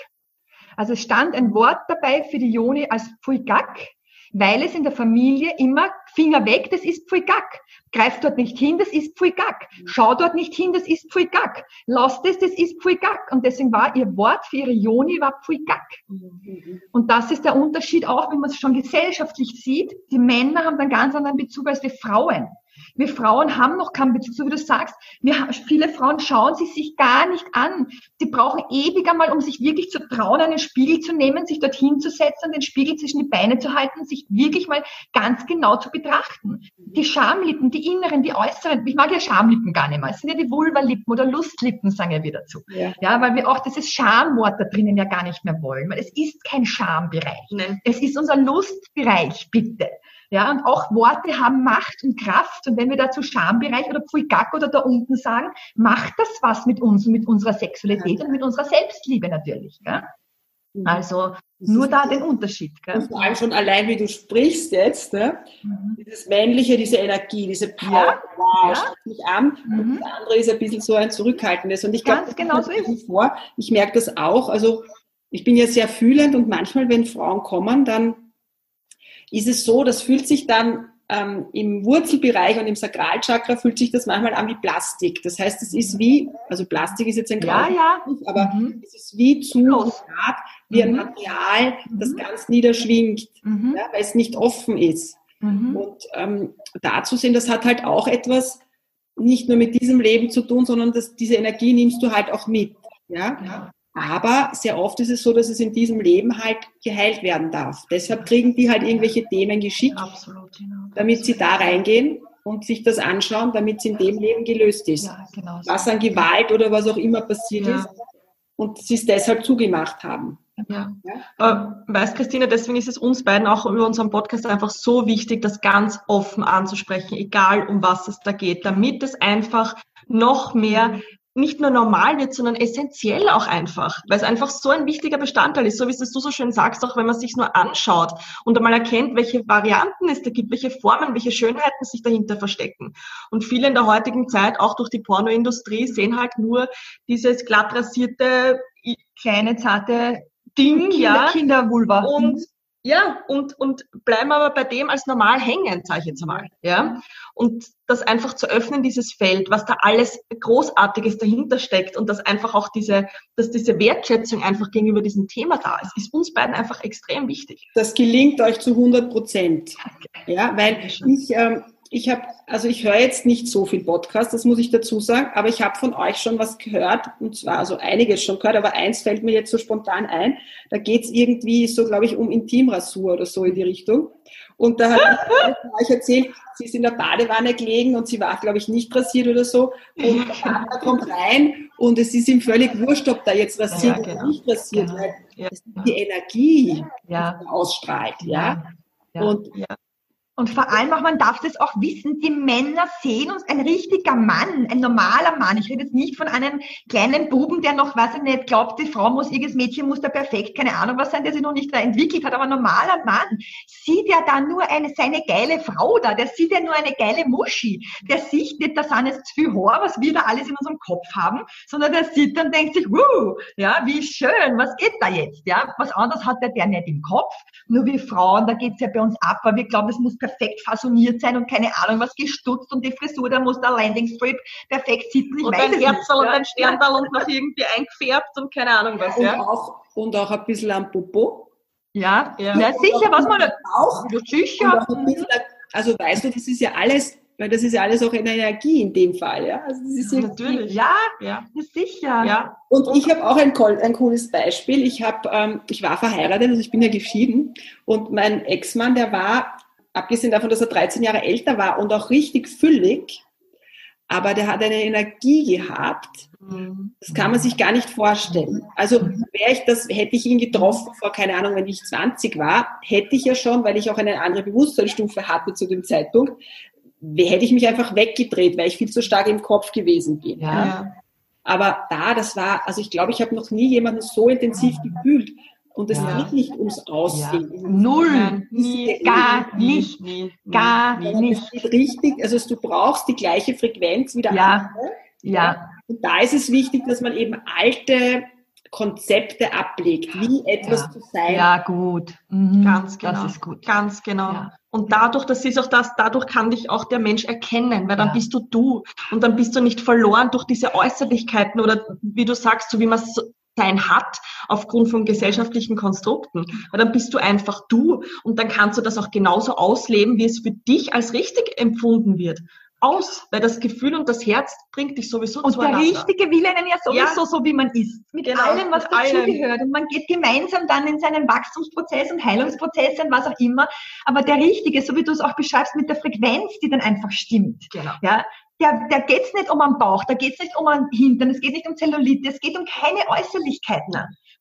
Also es stand ein Wort dabei für die Joni als Fuigak, weil es in der Familie immer Finger weg, das ist Pfui-Gack. Greif dort nicht hin, das ist Pfui-Gack. Schau dort nicht hin, das ist Pfui-Gack. Lass das, das ist Pfui-Gack. Und deswegen war ihr Wort für ihre Joni war Pfui-Gack. Und das ist der Unterschied auch, wenn man es schon gesellschaftlich sieht. Die Männer haben einen ganz anderen Bezug als die Frauen. Wir Frauen haben noch keinen Bezug, so wie du sagst. Wir, viele Frauen schauen sie sich gar nicht an. Sie brauchen ewig einmal, um sich wirklich zu trauen, einen Spiegel zu nehmen, sich dorthin zu setzen, den Spiegel zwischen die Beine zu halten, sich wirklich mal ganz genau zu betrachten. Die Schamlippen, die inneren, die äußeren. Ich mag ja Schamlippen gar nicht mehr. Es sind ja die Vulvalippen oder Lustlippen, sagen wir wieder dazu. Ja. ja, weil wir auch dieses Schamwort da drinnen ja gar nicht mehr wollen. Weil es ist kein Schambereich. Nein. Es ist unser Lustbereich, bitte. Ja, und auch Worte haben Macht und Kraft. Und wenn wir dazu Schambereich oder Pfui-Gack oder da unten sagen, macht das was mit uns und mit unserer Sexualität ja. und mit unserer Selbstliebe natürlich. Gell? Mhm. Also nur da den Unterschied. Gell? Und vor allem schon allein, wie du sprichst jetzt, ne? Mhm. dieses Männliche, diese Energie, diese Power, ja. wow, ja. mich an. Mhm. Und das andere ist ein bisschen so ein zurückhaltendes. Und ich glaube, genau so ist. vor. Ich merke das auch. Also ich bin ja sehr fühlend und manchmal, wenn Frauen kommen, dann ist es so, das fühlt sich dann ähm, im Wurzelbereich und im Sakralchakra fühlt sich das manchmal an wie Plastik. Das heißt, es ist wie, also Plastik ist jetzt ein ja, ja. aber mhm. es ist wie zu stark, wie ein mhm. Material, das mhm. ganz niederschwingt, mhm. ja, weil es nicht offen ist. Mhm. Und ähm, dazu sehen, das hat halt auch etwas nicht nur mit diesem Leben zu tun, sondern das, diese Energie nimmst du halt auch mit. Ja? Aber sehr oft ist es so, dass es in diesem Leben halt geheilt werden darf. Deshalb kriegen die halt irgendwelche Themen geschickt, genau. damit sie da reingehen und sich das anschauen, damit es in dem Leben gelöst ist. Genau. Was an Gewalt oder was auch immer passiert ja. ist und sie es deshalb zugemacht haben. Ja. ja. Äh, weißt Christine, deswegen ist es uns beiden auch über unseren Podcast einfach so wichtig, das ganz offen anzusprechen, egal um was es da geht, damit es einfach noch mehr nicht nur normal wird, sondern essentiell auch einfach, weil es einfach so ein wichtiger Bestandteil ist, so wie es du so schön sagst, auch wenn man sich nur anschaut und einmal erkennt, welche Varianten es da gibt, welche Formen, welche Schönheiten sich dahinter verstecken. Und viele in der heutigen Zeit, auch durch die Pornoindustrie, sehen halt nur dieses glatt rasierte, kleine, zarte Ding, Kinder, ja. Kindervulva. Und ja, und, und bleiben aber bei dem als normal hängen, sage ich jetzt einmal. Ja? Und das einfach zu öffnen, dieses Feld, was da alles Großartiges dahinter steckt und dass einfach auch diese, dass diese Wertschätzung einfach gegenüber diesem Thema da ist, ist uns beiden einfach extrem wichtig. Das gelingt euch zu 100 Prozent. Ja, weil ich, ähm, ich habe, also ich höre jetzt nicht so viel Podcast, das muss ich dazu sagen, aber ich habe von euch schon was gehört, und zwar also einiges schon gehört, aber eins fällt mir jetzt so spontan ein. Da geht es irgendwie so, glaube ich, um Intimrasur oder so in die Richtung. Und da hat [LAUGHS] euch erzählt, sie ist in der Badewanne gelegen und sie war, glaube ich, nicht rasiert oder so. Und der [LAUGHS] Partner kommt rein und es ist ihm völlig wurscht, ob da jetzt rasiert ja, genau. oder nicht rasiert, genau. weil ja. die Energie ja. ausstrahlt. Ja. Und und vor allem auch, man darf das auch wissen, die Männer sehen uns, ein richtiger Mann, ein normaler Mann. Ich rede jetzt nicht von einem kleinen Buben, der noch, weiß ich nicht, glaubt, die Frau muss, irgendes Mädchen muss da perfekt, keine Ahnung was sein, der sich noch nicht da entwickelt hat, aber ein normaler Mann sieht ja da nur eine, seine geile Frau da, der sieht ja nur eine geile Muschi. Der sieht nicht, da sind jetzt zu viel Haar, was wir da alles in unserem Kopf haben, sondern der sieht dann denkt sich, wuh, ja, wie schön, was geht da jetzt, ja? Was anderes hat der, der nicht im Kopf, nur wir Frauen, da geht's ja bei uns ab, weil wir glauben, es muss perfekt fasoniert sein und keine Ahnung was gestutzt und die Frisur, da muss der Landing Strip perfekt sitzen. Ich und ein Herzl und ein Sterndal und noch irgendwie eingefärbt und keine Ahnung was. Und, ja. auch, und auch ein bisschen am Popo. Ja, ja. Na, sicher, was man auch. Sicher. also weißt du, das ist ja alles weil das ist ja alles auch eine Energie in dem Fall, ja. Also das ist ja, natürlich. Ja, ja, sicher. Ja. Und ich habe auch ein, ein, cooles Beispiel. Ich habe, ähm, ich war verheiratet, also ich bin ja geschieden und mein Ex-Mann, der war, abgesehen davon, dass er 13 Jahre älter war und auch richtig füllig, aber der hat eine Energie gehabt. Das kann man sich gar nicht vorstellen. Also wäre ich das, hätte ich ihn getroffen vor, keine Ahnung, wenn ich 20 war, hätte ich ja schon, weil ich auch eine andere Bewusstseinsstufe hatte zu dem Zeitpunkt, hätte ich mich einfach weggedreht, weil ich viel zu stark im Kopf gewesen bin. Ja. Aber da, das war, also ich glaube, ich habe noch nie jemanden so intensiv gefühlt. Und es ja. geht nicht ums Aussehen. Ja. Null. Nie, gar nicht. Nie, gar nicht. richtig, also du brauchst die gleiche Frequenz wie der ja. andere. Ja. Und da ist es wichtig, dass man eben alte Konzepte ablegt, wie etwas ja. zu sein. Ja, gut. Mhm. Ganz genau. Das ist gut. Ganz genau. Ja. Und dadurch, das ist auch das, dadurch kann dich auch der Mensch erkennen, weil dann ja. bist du du. Und dann bist du nicht verloren durch diese Äußerlichkeiten oder wie du sagst, so wie man es sein hat aufgrund von gesellschaftlichen Konstrukten. Weil dann bist du einfach du und dann kannst du das auch genauso ausleben, wie es für dich als richtig empfunden wird aus, weil das Gefühl und das Herz bringt dich sowieso Und der Richtige will einen ja sowieso ja. so, wie man ist. Mit genau, allem, was dazugehört. Und man geht gemeinsam dann in seinen Wachstumsprozess und Heilungsprozess und was auch immer. Aber der Richtige, so wie du es auch beschreibst, mit der Frequenz, die dann einfach stimmt. Genau. Ja, der, der geht es nicht um einen Bauch, da geht es nicht um einen Hintern, es geht nicht um Zellulite, es geht um keine Äußerlichkeiten.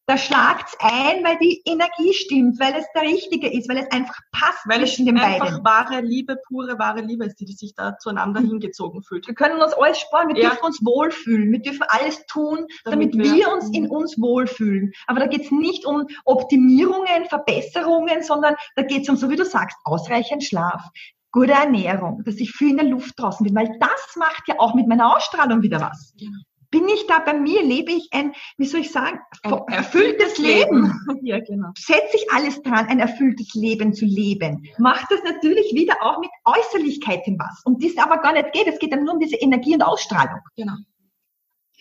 Da schlagt's ein, weil die Energie stimmt, weil es der Richtige ist, weil es einfach passt weil zwischen den beiden. Weil es einfach wahre Liebe, pure wahre Liebe ist, die sich da zueinander hingezogen fühlt. Wir können uns alles sparen, wir ja. dürfen uns wohlfühlen, wir dürfen alles tun, damit, damit wir, wir, uns in uns wohlfühlen. Aber da geht's nicht um Optimierungen, Verbesserungen, sondern da geht's um, so wie du sagst, ausreichend Schlaf, gute Ernährung, dass ich viel in der Luft draußen bin, weil das macht ja auch mit meiner Ausstrahlung wieder was. Genau. Bin ich da bei mir, lebe ich ein, wie soll ich sagen, ein erfülltes Leben. Leben. [LAUGHS] Ja, genau. Setze ich alles dran, ein erfülltes Leben zu leben. Macht das natürlich wieder auch mit Äußerlichkeiten was. Und das aber gar nicht geht. Es geht dann nur um diese Energie und Ausstrahlung. Genau.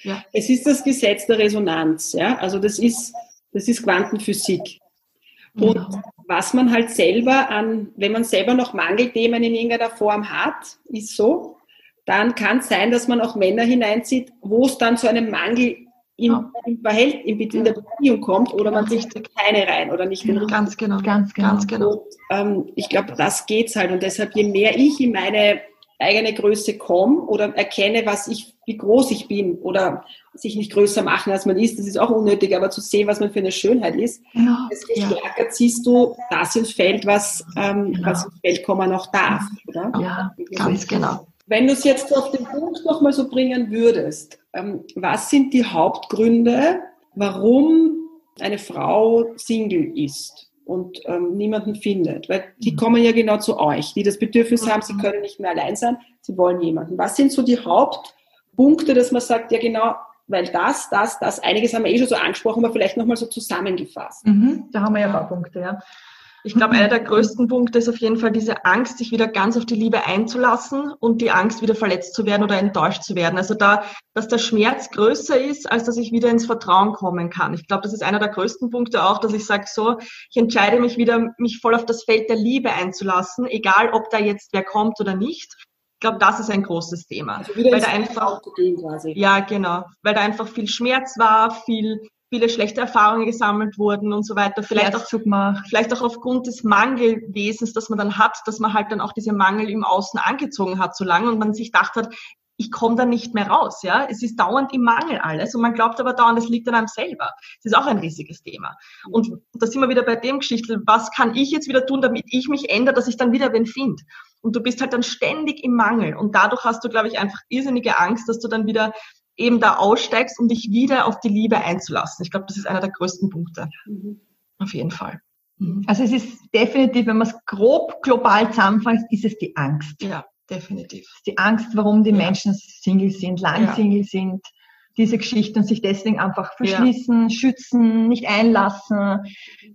Ja. Es ist das Gesetz der Resonanz, ja. Also das ist, das ist Quantenphysik. Und genau. Was man halt selber an, wenn man selber noch Mangelthemen in irgendeiner Form hat, ist so, dann kann es sein, dass man auch Männer hineinzieht, wo es dann zu einem Mangel im, im Verhältnis, in der Beziehung kommt oder man sich keine rein oder nicht. Ganz genau, ganz genau. Ganz genau. Und, ähm, ich glaube, das geht's halt und deshalb, je mehr ich in meine eigene Größe komme oder erkenne, was ich, wie groß ich bin oder sich nicht größer machen, als man ist, das ist auch unnötig, aber zu sehen, was man für eine Schönheit ist, ja, desto ja. stärker ziehst du das ins Feld, was, ähm, ja. was ins Feld kommen auch darf, oder? Ja, ganz genau. Wenn du es jetzt auf den Punkt nochmal so bringen würdest, ähm, was sind die Hauptgründe, warum eine Frau Single ist und ähm, niemanden findet? Weil die mhm. kommen ja genau zu euch, die das Bedürfnis haben, sie mhm. können nicht mehr allein sein, sie wollen jemanden. Was sind so die Hauptpunkte, dass man sagt, ja genau, weil das, das, das, einiges haben wir eh schon so angesprochen, aber vielleicht nochmal so zusammengefasst. Mhm, da haben wir ja ein paar Punkte, ja. Ich glaube, einer der größten Punkte ist auf jeden Fall diese Angst, sich wieder ganz auf die Liebe einzulassen und die Angst, wieder verletzt zu werden oder enttäuscht zu werden. Also da, dass der Schmerz größer ist, als dass ich wieder ins Vertrauen kommen kann. Ich glaube, das ist einer der größten Punkte auch, dass ich sage, so, ich entscheide mich wieder, mich voll auf das Feld der Liebe einzulassen, egal ob da jetzt wer kommt oder nicht. Ich glaube, das ist ein großes Thema. Also weil da einfach, ja, genau, weil da einfach viel Schmerz war, viel viele schlechte Erfahrungen gesammelt wurden und so weiter. Vielleicht auch, vielleicht auch aufgrund des Mangelwesens, das man dann hat, dass man halt dann auch diese Mangel im Außen angezogen hat so lange und man sich gedacht hat, ich komme da nicht mehr raus, ja. Es ist dauernd im Mangel alles und man glaubt aber dauernd, es liegt an einem selber. Das ist auch ein riesiges Thema. Und da sind wir wieder bei dem Geschichte, was kann ich jetzt wieder tun, damit ich mich ändere, dass ich dann wieder wen finde. Und du bist halt dann ständig im Mangel und dadurch hast du, glaube ich, einfach irrsinnige Angst, dass du dann wieder eben da aussteigst, um dich wieder auf die Liebe einzulassen. Ich glaube, das ist einer der größten Punkte. Mhm. Auf jeden Fall. Mhm. Also es ist definitiv, wenn man es grob global zusammenfasst, ist es die Angst. Ja, definitiv. Die Angst, warum die ja. Menschen Single sind, lang ja. Single sind, diese Geschichte und sich deswegen einfach verschließen, ja. schützen, nicht einlassen.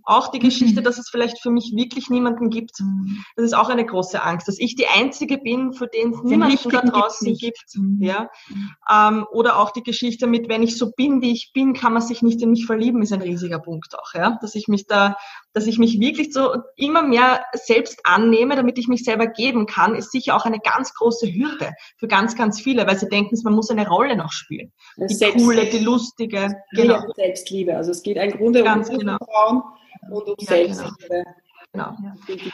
Auch die Geschichte, mhm. dass es vielleicht für mich wirklich niemanden gibt. Mhm. Das ist auch eine große Angst, dass ich die Einzige bin, für den es niemanden da draußen gibt. Mhm. Ja? Ähm, oder auch die Geschichte mit, wenn ich so bin, wie ich bin, kann man sich nicht in mich verlieben, ist ein riesiger Punkt auch. Ja? Dass ich mich da dass ich mich wirklich so immer mehr selbst annehme, damit ich mich selber geben kann, ist sicher auch eine ganz große Hürde für ganz, ganz viele, weil sie denken, man muss eine Rolle noch spielen. Die Selbst coole, die lustige. Genau. Selbstliebe. Also es geht ein Grunde ganz um genau. Frauen und um ja, Selbstliebe. Genau. Genau.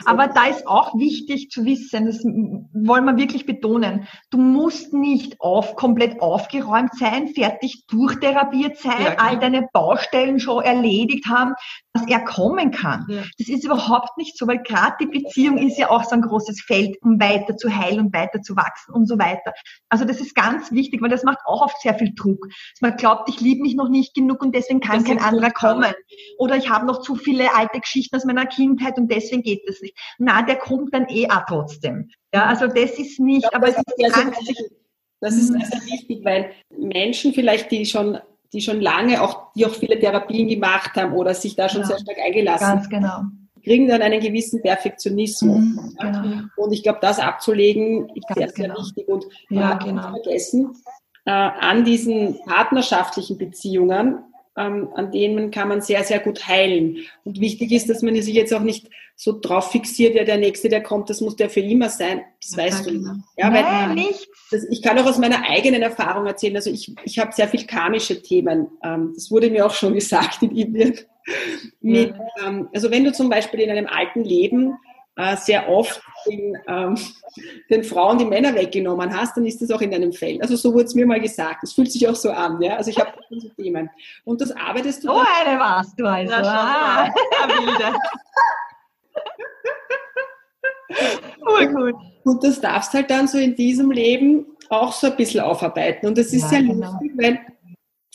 Aber da ist auch wichtig zu wissen, das wollen wir wirklich betonen, du musst nicht auf, komplett aufgeräumt sein, fertig durchtherapiert sein, ja, all deine Baustellen schon erledigt haben, dass er kommen kann. Ja. Das ist überhaupt nicht so, weil gerade die Beziehung ist ja auch so ein großes Feld, um weiter zu heilen und weiter zu wachsen und so weiter. Also das ist ganz wichtig, weil das macht auch oft sehr viel Druck. Man glaubt, ich liebe mich noch nicht genug und deswegen kann das kein anderer kommen. Oder ich habe noch zu viele alte Geschichten aus meiner Kindheit und deswegen geht das nicht. Na, der kommt dann eh auch trotzdem. Ja, also das ist nicht, glaube, aber es ist die Angst, das ist also wichtig, weil Menschen vielleicht, die schon die schon lange auch, die auch viele Therapien gemacht haben oder sich da schon ja. sehr stark eingelassen Ganz genau. kriegen dann einen gewissen Perfektionismus. Mhm, genau. Und ich glaube, das abzulegen ist Ganz sehr, sehr genau. wichtig. Und ja, genau. vergessen, äh, an diesen partnerschaftlichen Beziehungen ähm, an denen kann man sehr, sehr gut heilen. Und wichtig ist, dass man sich jetzt auch nicht so drauf fixiert, ja, der Nächste, der kommt, das muss der für immer sein. Das weißt ja, du. Genau. Ja, Nein, weil, nichts. Das, ich kann auch aus meiner eigenen Erfahrung erzählen. Also ich, ich habe sehr viel karmische Themen. Ähm, das wurde mir auch schon [LAUGHS] gesagt in Indien. Mit, ähm, also wenn du zum Beispiel in einem alten Leben äh, sehr oft den, ähm, den Frauen die Männer weggenommen hast, dann ist das auch in deinem Feld. Also so wurde es mir mal gesagt. Es fühlt sich auch so an. Ja? Also ich habe [LAUGHS] diese Themen. Und das arbeitest du. So eine warst du also. Ja, ah. [LAUGHS] oh, gut. Und das darfst halt dann so in diesem Leben auch so ein bisschen aufarbeiten. Und das ist ja, sehr genau. lustig, weil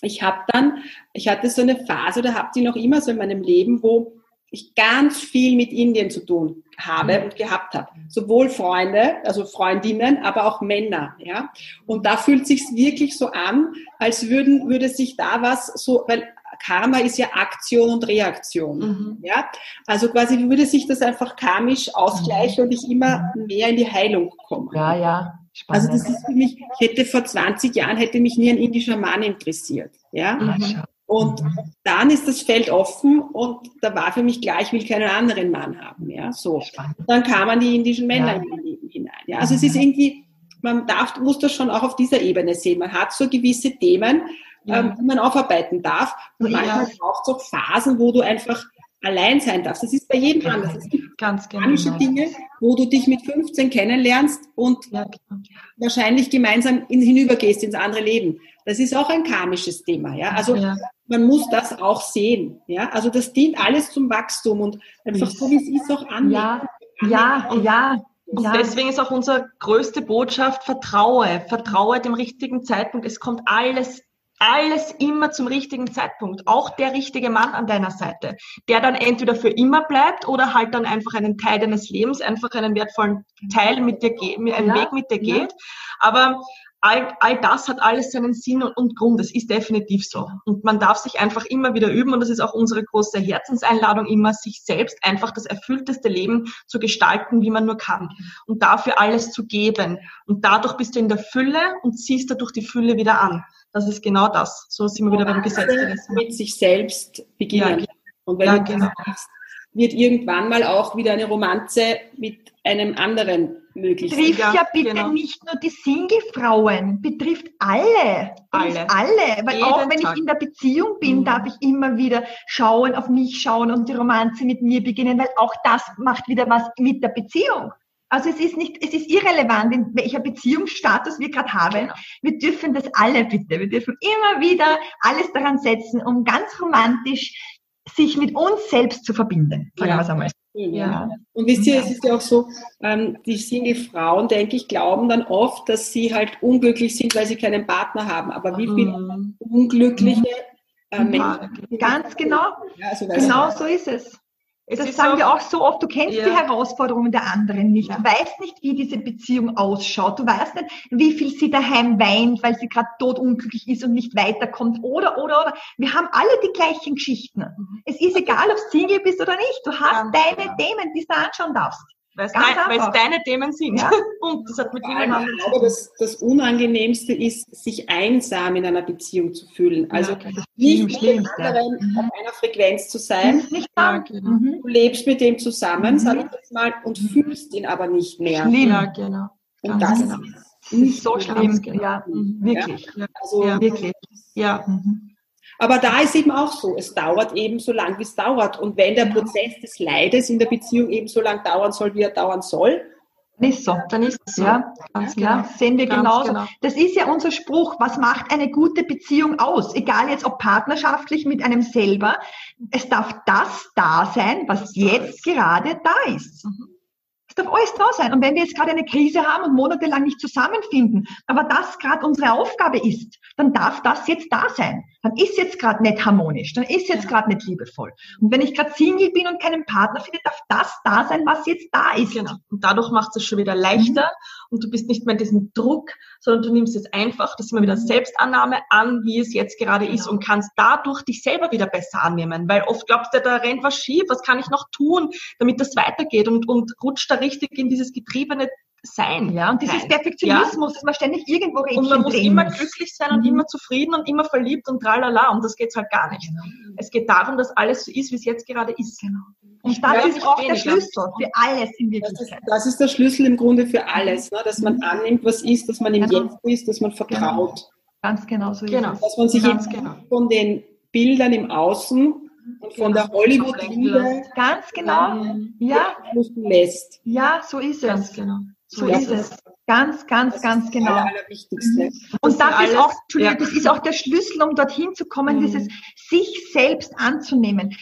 ich habe dann, ich hatte so eine Phase oder habe die noch immer so in meinem Leben, wo ich ganz viel mit Indien zu tun habe und gehabt habe. Sowohl Freunde, also Freundinnen, aber auch Männer, ja. Und da fühlt sich wirklich so an, als würden, würde sich da was so, weil Karma ist ja Aktion und Reaktion, mhm. ja. Also quasi würde sich das einfach karmisch ausgleichen und ich immer mehr in die Heilung komme. Ja, ja. Spannend. Also das ist für mich, ich hätte vor 20 Jahren hätte mich nie ein indischer Mann interessiert, ja. Mhm. Und mhm. dann ist das Feld offen und da war für mich klar, ich will keinen anderen Mann haben. Ja, so. Dann kamen die indischen Männer ja. in mein Leben hinein. Ja, also es ist irgendwie, man darf, muss das schon auch auf dieser Ebene sehen. Man hat so gewisse Themen, ja. ähm, die man aufarbeiten darf. Und ja. manchmal braucht es auch Phasen, wo du einfach allein sein darfst. Das ist bei jedem anders. Es gibt ganz genau. manche Dinge, wo du dich mit 15 kennenlernst und ja, genau. wahrscheinlich gemeinsam in, hinübergehst ins andere Leben. Das ist auch ein karmisches Thema. Ja? Also ja. man muss das auch sehen. Ja? Also das dient alles zum Wachstum und einfach so, wie es ist, auch annehmen. Ja, ja, ja. Und ja. deswegen ist auch unsere größte Botschaft, vertraue, vertraue dem richtigen Zeitpunkt. Es kommt alles alles immer zum richtigen Zeitpunkt. Auch der richtige Mann an deiner Seite, der dann entweder für immer bleibt oder halt dann einfach einen Teil deines Lebens, einfach einen wertvollen Teil mit dir geht, einen ja, Weg mit dir geht. Aber all, all das hat alles seinen Sinn und, und Grund. Es ist definitiv so. Und man darf sich einfach immer wieder üben und das ist auch unsere große Herzenseinladung, immer sich selbst einfach das erfüllteste Leben zu gestalten, wie man nur kann. Und dafür alles zu geben. Und dadurch bist du in der Fülle und ziehst dadurch die Fülle wieder an. Das ist genau das. So sind wir wieder beim Gesetz. Mit sich selbst beginnen. Ja, und wenn ja, du genau. Hast, wird irgendwann mal auch wieder eine Romanze mit einem anderen möglich sein. Betrifft ja, ja bitte genau. nicht nur die Single-Frauen, betrifft alle. Alle. alle. Weil Jeden auch wenn Tag. ich in der Beziehung bin, mhm. darf ich immer wieder schauen, auf mich schauen und die Romanze mit mir beginnen, weil auch das macht wieder was mit der Beziehung. Also es ist nicht, es ist irrelevant, in welcher Beziehungsstatus wir gerade haben. Genau. Wir dürfen das alle bitte. Wir dürfen immer wieder alles daran setzen, um ganz romantisch sich mit uns selbst zu verbinden. Sagen ja. wir es einmal. Ja. Und wisst ihr, es ist ja auch so, ähm, die Single-Frauen, denke ich, glauben dann oft, dass sie halt unglücklich sind, weil sie keinen Partner haben. Aber wie viele mhm. unglückliche äh, Menschen. Ganz genau. Ja, also genau so ist es. Es das sagen auch, wir auch so oft, du kennst ja. die Herausforderungen der anderen nicht. Ja. Du weißt nicht, wie diese Beziehung ausschaut. Du weißt nicht, wie viel sie daheim weint, weil sie gerade totunglücklich ist und nicht weiterkommt. Oder, oder, oder. Wir haben alle die gleichen Geschichten. Mhm. Es ist egal, ob Single bist oder nicht. Du hast ja. deine Themen, die du anschauen darfst weil es, dein, deine Themen sind. Ja. [LAUGHS] Punkt. Das hat mit niemandem zu tun. Das, das Unangenehmste ist, sich einsam in einer Beziehung zu fühlen. Also ja, nicht mit dem anderen mhm. auf einer Frequenz zu sein. Nicht ja, genau. Mhm. Du lebst mit dem zusammen, mhm. sag ich jetzt mal, und mhm. fühlst ihn aber nicht mehr. Schlimm. Ja, genau. Und das genau. ist nicht so schlimm. Genau. Ja, wirklich. Ja. Also, wirklich. Ja. Mhm. Aber da ist eben auch so, es dauert eben so lang, wie es dauert. Und wenn der Prozess des Leides in der Beziehung eben so lang dauern soll, wie er dauern soll, dann ist so. Dann ist es so. Ja, ganz ja, genau. sehen wir ganz genauso. Genau. Das ist ja unser Spruch. Was macht eine gute Beziehung aus? Egal jetzt ob partnerschaftlich mit einem selber. Es darf das da sein, was jetzt gerade da ist. Mhm darf alles da sein. Und wenn wir jetzt gerade eine Krise haben und monatelang nicht zusammenfinden, aber das gerade unsere Aufgabe ist, dann darf das jetzt da sein. Dann ist jetzt gerade nicht harmonisch, dann ist jetzt ja. gerade nicht liebevoll. Und wenn ich gerade Single bin und keinen Partner finde, darf das da sein, was jetzt da ist. Genau. Und dadurch macht es schon wieder leichter. Und du bist nicht mehr in diesem Druck, sondern du nimmst es einfach, das ist immer wieder mhm. Selbstannahme an, wie es jetzt gerade ist genau. und kannst dadurch dich selber wieder besser annehmen, weil oft glaubst du, da rennt was schief, was kann ich noch tun, damit das weitergeht und, und rutscht da richtig in dieses getriebene sein. Ja, und dieses Perfektionismus, ja. dass man ständig irgendwo redet. Und man muss immer glücklich sein und mhm. immer zufrieden und immer verliebt und tralala. Und das geht's halt gar nicht. Genau. Es geht darum, dass alles so ist, wie es jetzt gerade ist. Genau. Und das ist auch der Schlüssel für alles in Wirklichkeit. Das ist, das ist, der Schlüssel im Grunde für alles, ne? dass man mhm. annimmt, was ist, dass man im genau. Jetzt ist, dass man vertraut. Genau. Ganz genau so genau. ist Dass man sich Ganz genau. von den Bildern im Außen und von der Hollywood-Liebe ganz genau ja lässt. Ja, so ist es. Ganz genau. So ja, ist es. Ganz, ganz, das ganz genau. Allerwichtigste. Mhm. Und das, das ist auch, ja. das ist auch der Schlüssel, um dorthin zu kommen, mhm. dieses sich selbst anzunehmen.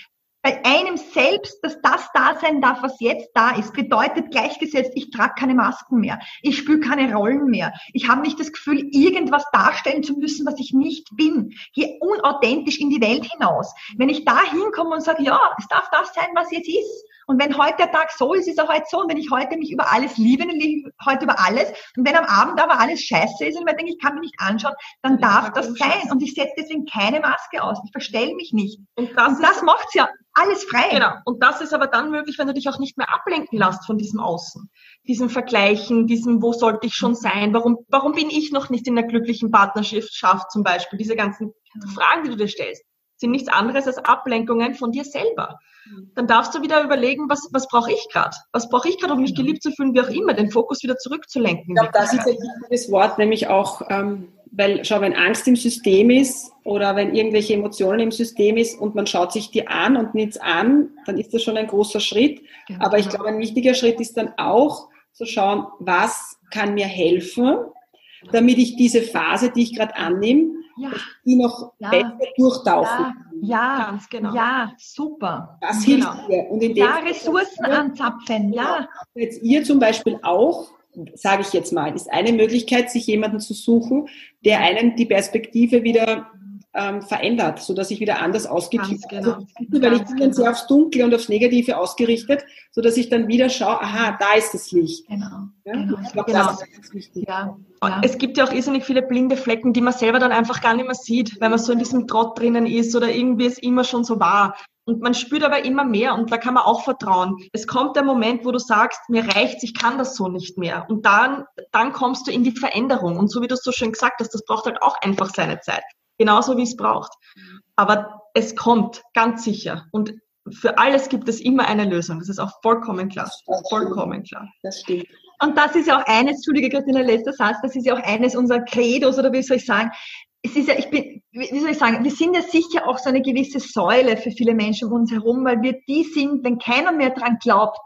Bei einem selbst, dass das da sein darf, was jetzt da ist, bedeutet gleichgesetzt, ich trage keine Masken mehr, ich spüre keine Rollen mehr, ich habe nicht das Gefühl, irgendwas darstellen zu müssen, was ich nicht bin. Gehe unauthentisch in die Welt hinaus. Wenn ich da hinkomme und sage, ja, es darf das sein, was jetzt ist, und wenn heute der Tag so ist, ist er heute so. Und wenn ich heute mich über alles liebe, dann liebe ich heute über alles. Und wenn am Abend aber alles scheiße ist und ich denke, ich kann mich nicht anschauen, dann darf das sein. Und ich setze deswegen keine Maske aus. Ich verstelle mich nicht. Und das, und das macht's ja alles frei. Genau. Und das ist aber dann möglich, wenn du dich auch nicht mehr ablenken lässt von diesem Außen. Diesem Vergleichen, diesem, wo sollte ich schon sein? Warum, warum bin ich noch nicht in der glücklichen Partnerschaft zum Beispiel? Diese ganzen Fragen, die du dir stellst sind nichts anderes als Ablenkungen von dir selber. Dann darfst du wieder überlegen, was, was brauche ich gerade? Was brauche ich gerade, um mich geliebt zu fühlen, wie auch immer, den Fokus wieder zurückzulenken. Ich glaube, das ist ein wichtiges Wort, nämlich auch, ähm, weil, schau, wenn Angst im System ist oder wenn irgendwelche Emotionen im System ist und man schaut sich die an und nichts an, dann ist das schon ein großer Schritt. Genau. Aber ich glaube, ein wichtiger Schritt ist dann auch zu schauen, was kann mir helfen, damit ich diese Phase, die ich gerade annehme, ja. die noch ja. besser durchtauchen. Ja, ja, ganz genau. Ja, super. Das genau. hilft dir. Und in ja, Ressourcen anzapfen, ja. Jetzt ihr zum Beispiel auch, sage ich jetzt mal, ist eine Möglichkeit, sich jemanden zu suchen, der einen die Perspektive wieder ähm, verändert, so dass ich wieder anders ausgerichtet genau. also, Weil ich bin dann sehr aufs Dunkle und aufs Negative ausgerichtet, so dass ich dann wieder schaue, aha, da ist das Licht. Genau. Ja? genau. Ich glaube, genau. das ist ganz wichtig. Ja. Ja. Es gibt ja auch irrsinnig viele blinde Flecken, die man selber dann einfach gar nicht mehr sieht, weil man so in diesem Trott drinnen ist oder irgendwie es immer schon so war. Und man spürt aber immer mehr und da kann man auch vertrauen. Es kommt der Moment, wo du sagst, mir reicht's, ich kann das so nicht mehr. Und dann, dann kommst du in die Veränderung. Und so wie du es so schön gesagt hast, das braucht halt auch einfach seine Zeit genauso wie es braucht. Aber es kommt, ganz sicher. Und für alles gibt es immer eine Lösung. Das ist auch vollkommen klar. Vollkommen klar. Das stimmt. Und das ist ja auch eines, Entschuldige, Christina, letzter Satz, das ist ja auch eines unserer Credos, oder wie soll ich sagen, es ist ja, ich bin, wie soll ich sagen, wir sind ja sicher auch so eine gewisse Säule für viele Menschen um uns herum, weil wir die sind, wenn keiner mehr dran glaubt,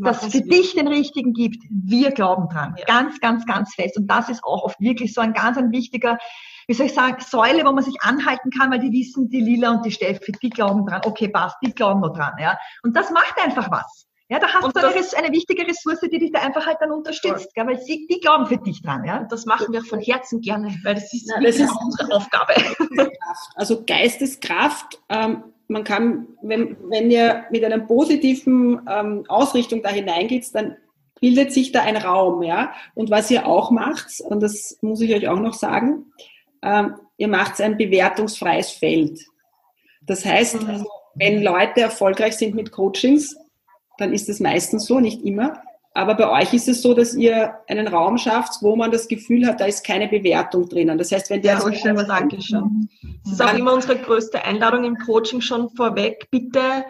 dass es für dich den richtigen gibt, wir glauben dran. Ja. Ganz, ganz, ganz fest. Und das ist auch oft wirklich so ein ganz ein wichtiger wie soll ich sagen, Säule, wo man sich anhalten kann, weil die wissen, die Lila und die Steffi, die glauben dran, okay, passt, die glauben nur dran, ja. Und das macht einfach was. Ja, da hast und du eine, eine, wichtige Ressource, die dich da einfach halt dann unterstützt, gell, weil sie, die glauben für dich dran, ja. Und das machen wir von Herzen gerne, weil das ist, ja, das ist unsere Aufgabe. Also Geisteskraft, ähm, man kann, wenn, wenn ihr mit einer positiven ähm, Ausrichtung da hineingeht, dann bildet sich da ein Raum, ja. Und was ihr auch macht, und das muss ich euch auch noch sagen, ähm, ihr macht ein bewertungsfreies Feld. Das heißt, mhm. also, wenn Leute erfolgreich sind mit Coachings, dann ist es meistens so, nicht immer. Aber bei euch ist es so, dass ihr einen Raum schafft, wo man das Gefühl hat, da ist keine Bewertung drinnen. Das heißt, wenn der... Ja, schön, danke schön. Das ist auch immer unsere größte Einladung im Coaching schon vorweg. Bitte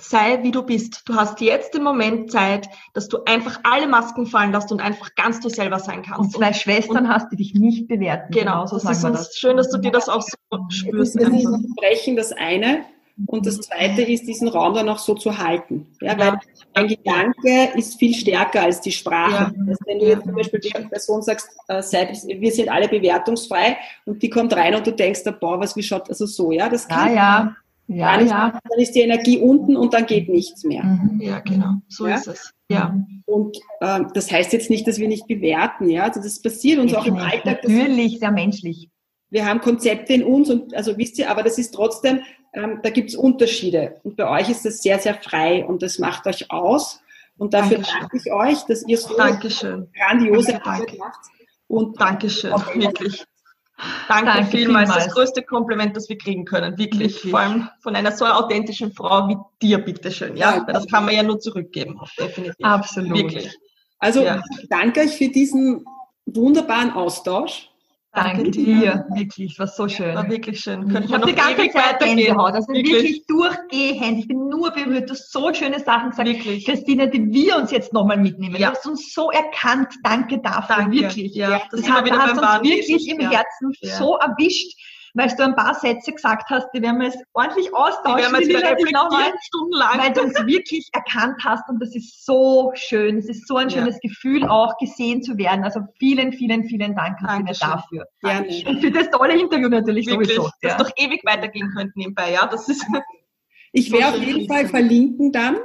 sei wie du bist. Du hast jetzt im Moment Zeit, dass du einfach alle Masken fallen lässt und einfach ganz du selber sein kannst. Und zwei Schwestern und, hast, die dich nicht bewerten. Genau, so das ist uns das. schön, dass du dir das auch so spürst. Das ist Brechen das eine. Und das zweite ist, diesen Raum dann auch so zu halten. Ja, weil ein Gedanke ist viel stärker als die Sprache. Ja. Das wenn du jetzt zum Beispiel der Person sagst, äh, wir sind alle bewertungsfrei und die kommt rein und du denkst, boah, was, wie schaut, also so, ja, das kann. Ja, ja. Ja, dann, ja. Ist, dann ist die Energie unten und dann geht nichts mehr. Mhm. Ja, genau. So ja? ist es. Ja. Und ähm, das heißt jetzt nicht, dass wir nicht bewerten, ja. Also das passiert uns ich auch im. Alltag. Natürlich, sehr menschlich. Wir haben Konzepte in uns und also wisst ihr, aber das ist trotzdem, ähm, da gibt es Unterschiede. Und bei euch ist das sehr, sehr frei und das macht euch aus. Und dafür Dankeschön. danke ich euch, dass ihr so Dankeschön. grandiose danke, Arbeit macht. Und Dankeschön, wirklich. Danke, danke vielmals. vielmals. Das größte Kompliment, das wir kriegen können. Wirklich. wirklich. Vor allem von einer so authentischen Frau wie dir, bitteschön. Ja, ja das kann man ja nur zurückgeben. Definitiv. Absolut. Wirklich. Also, ja. danke euch für diesen wunderbaren Austausch. Danke dir, wirklich, war so schön. War wirklich schön. Könnte ich habe die ganze Zeit Gänsehaut, also wirklich. wirklich durchgehend. Ich bin nur berührt, du hast so schöne Sachen gesagt. Wirklich. Christine, die wir uns jetzt nochmal mitnehmen. Ja. Du hast uns so erkannt, danke dafür, danke. wirklich. Ja, das, das hat, hast uns wirklich im Herzen ja. so erwischt weil du ein paar Sätze gesagt hast, die werden wir jetzt ordentlich austauschen. Die werden wir jetzt nochmal stundenlang. Weil du uns wirklich erkannt hast und das ist so schön. Es ist so ein schönes ja. Gefühl, auch gesehen zu werden. Also vielen, vielen, vielen Dank dafür. Gerne. Und für das tolle Interview natürlich wirklich, sowieso. Das ja. doch ewig weitergehen könnte nebenbei, ja. Das ist [LAUGHS] ich werde auf jeden Fall verlinken dann,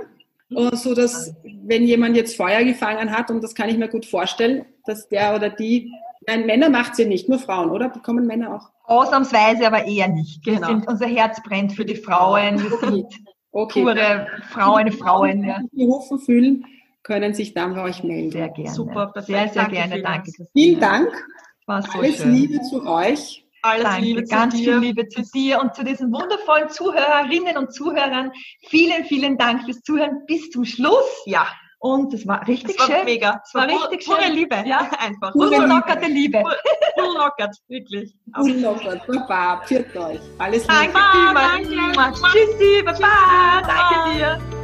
äh, so dass wenn jemand jetzt Feuer gefangen hat, und das kann ich mir gut vorstellen, dass der oder die Nein, Männer macht sie nicht, nur Frauen, oder? Bekommen Männer auch? Ausnahmsweise aber eher nicht. Genau. Sind, unser Herz brennt für die Frauen. Wir sind okay. pure Frauen, Frauen. Ja. Die Hufen fühlen, können sich dann bei euch melden. Sehr gerne. Super, perfekt. Sehr, sehr Danke gerne. Danke. Vielen Dank. War so Alles schön. Liebe zu euch. Alles Danke, Liebe ganz viel Liebe zu dir und zu diesen wundervollen Zuhörerinnen und Zuhörern. Vielen, vielen Dank fürs Zuhören bis zum Schluss. Ja. Und es war richtig das war schön. Mega. Es war, war richtig pure schön. Liebe. Ja, [LAUGHS] einfach. Unlockerte Liebe. Unlockert, wirklich. Unlockert. Baba, pfiat euch. Alles Liebe. Danke vielmals. Tschüssi, Baba. Danke dir.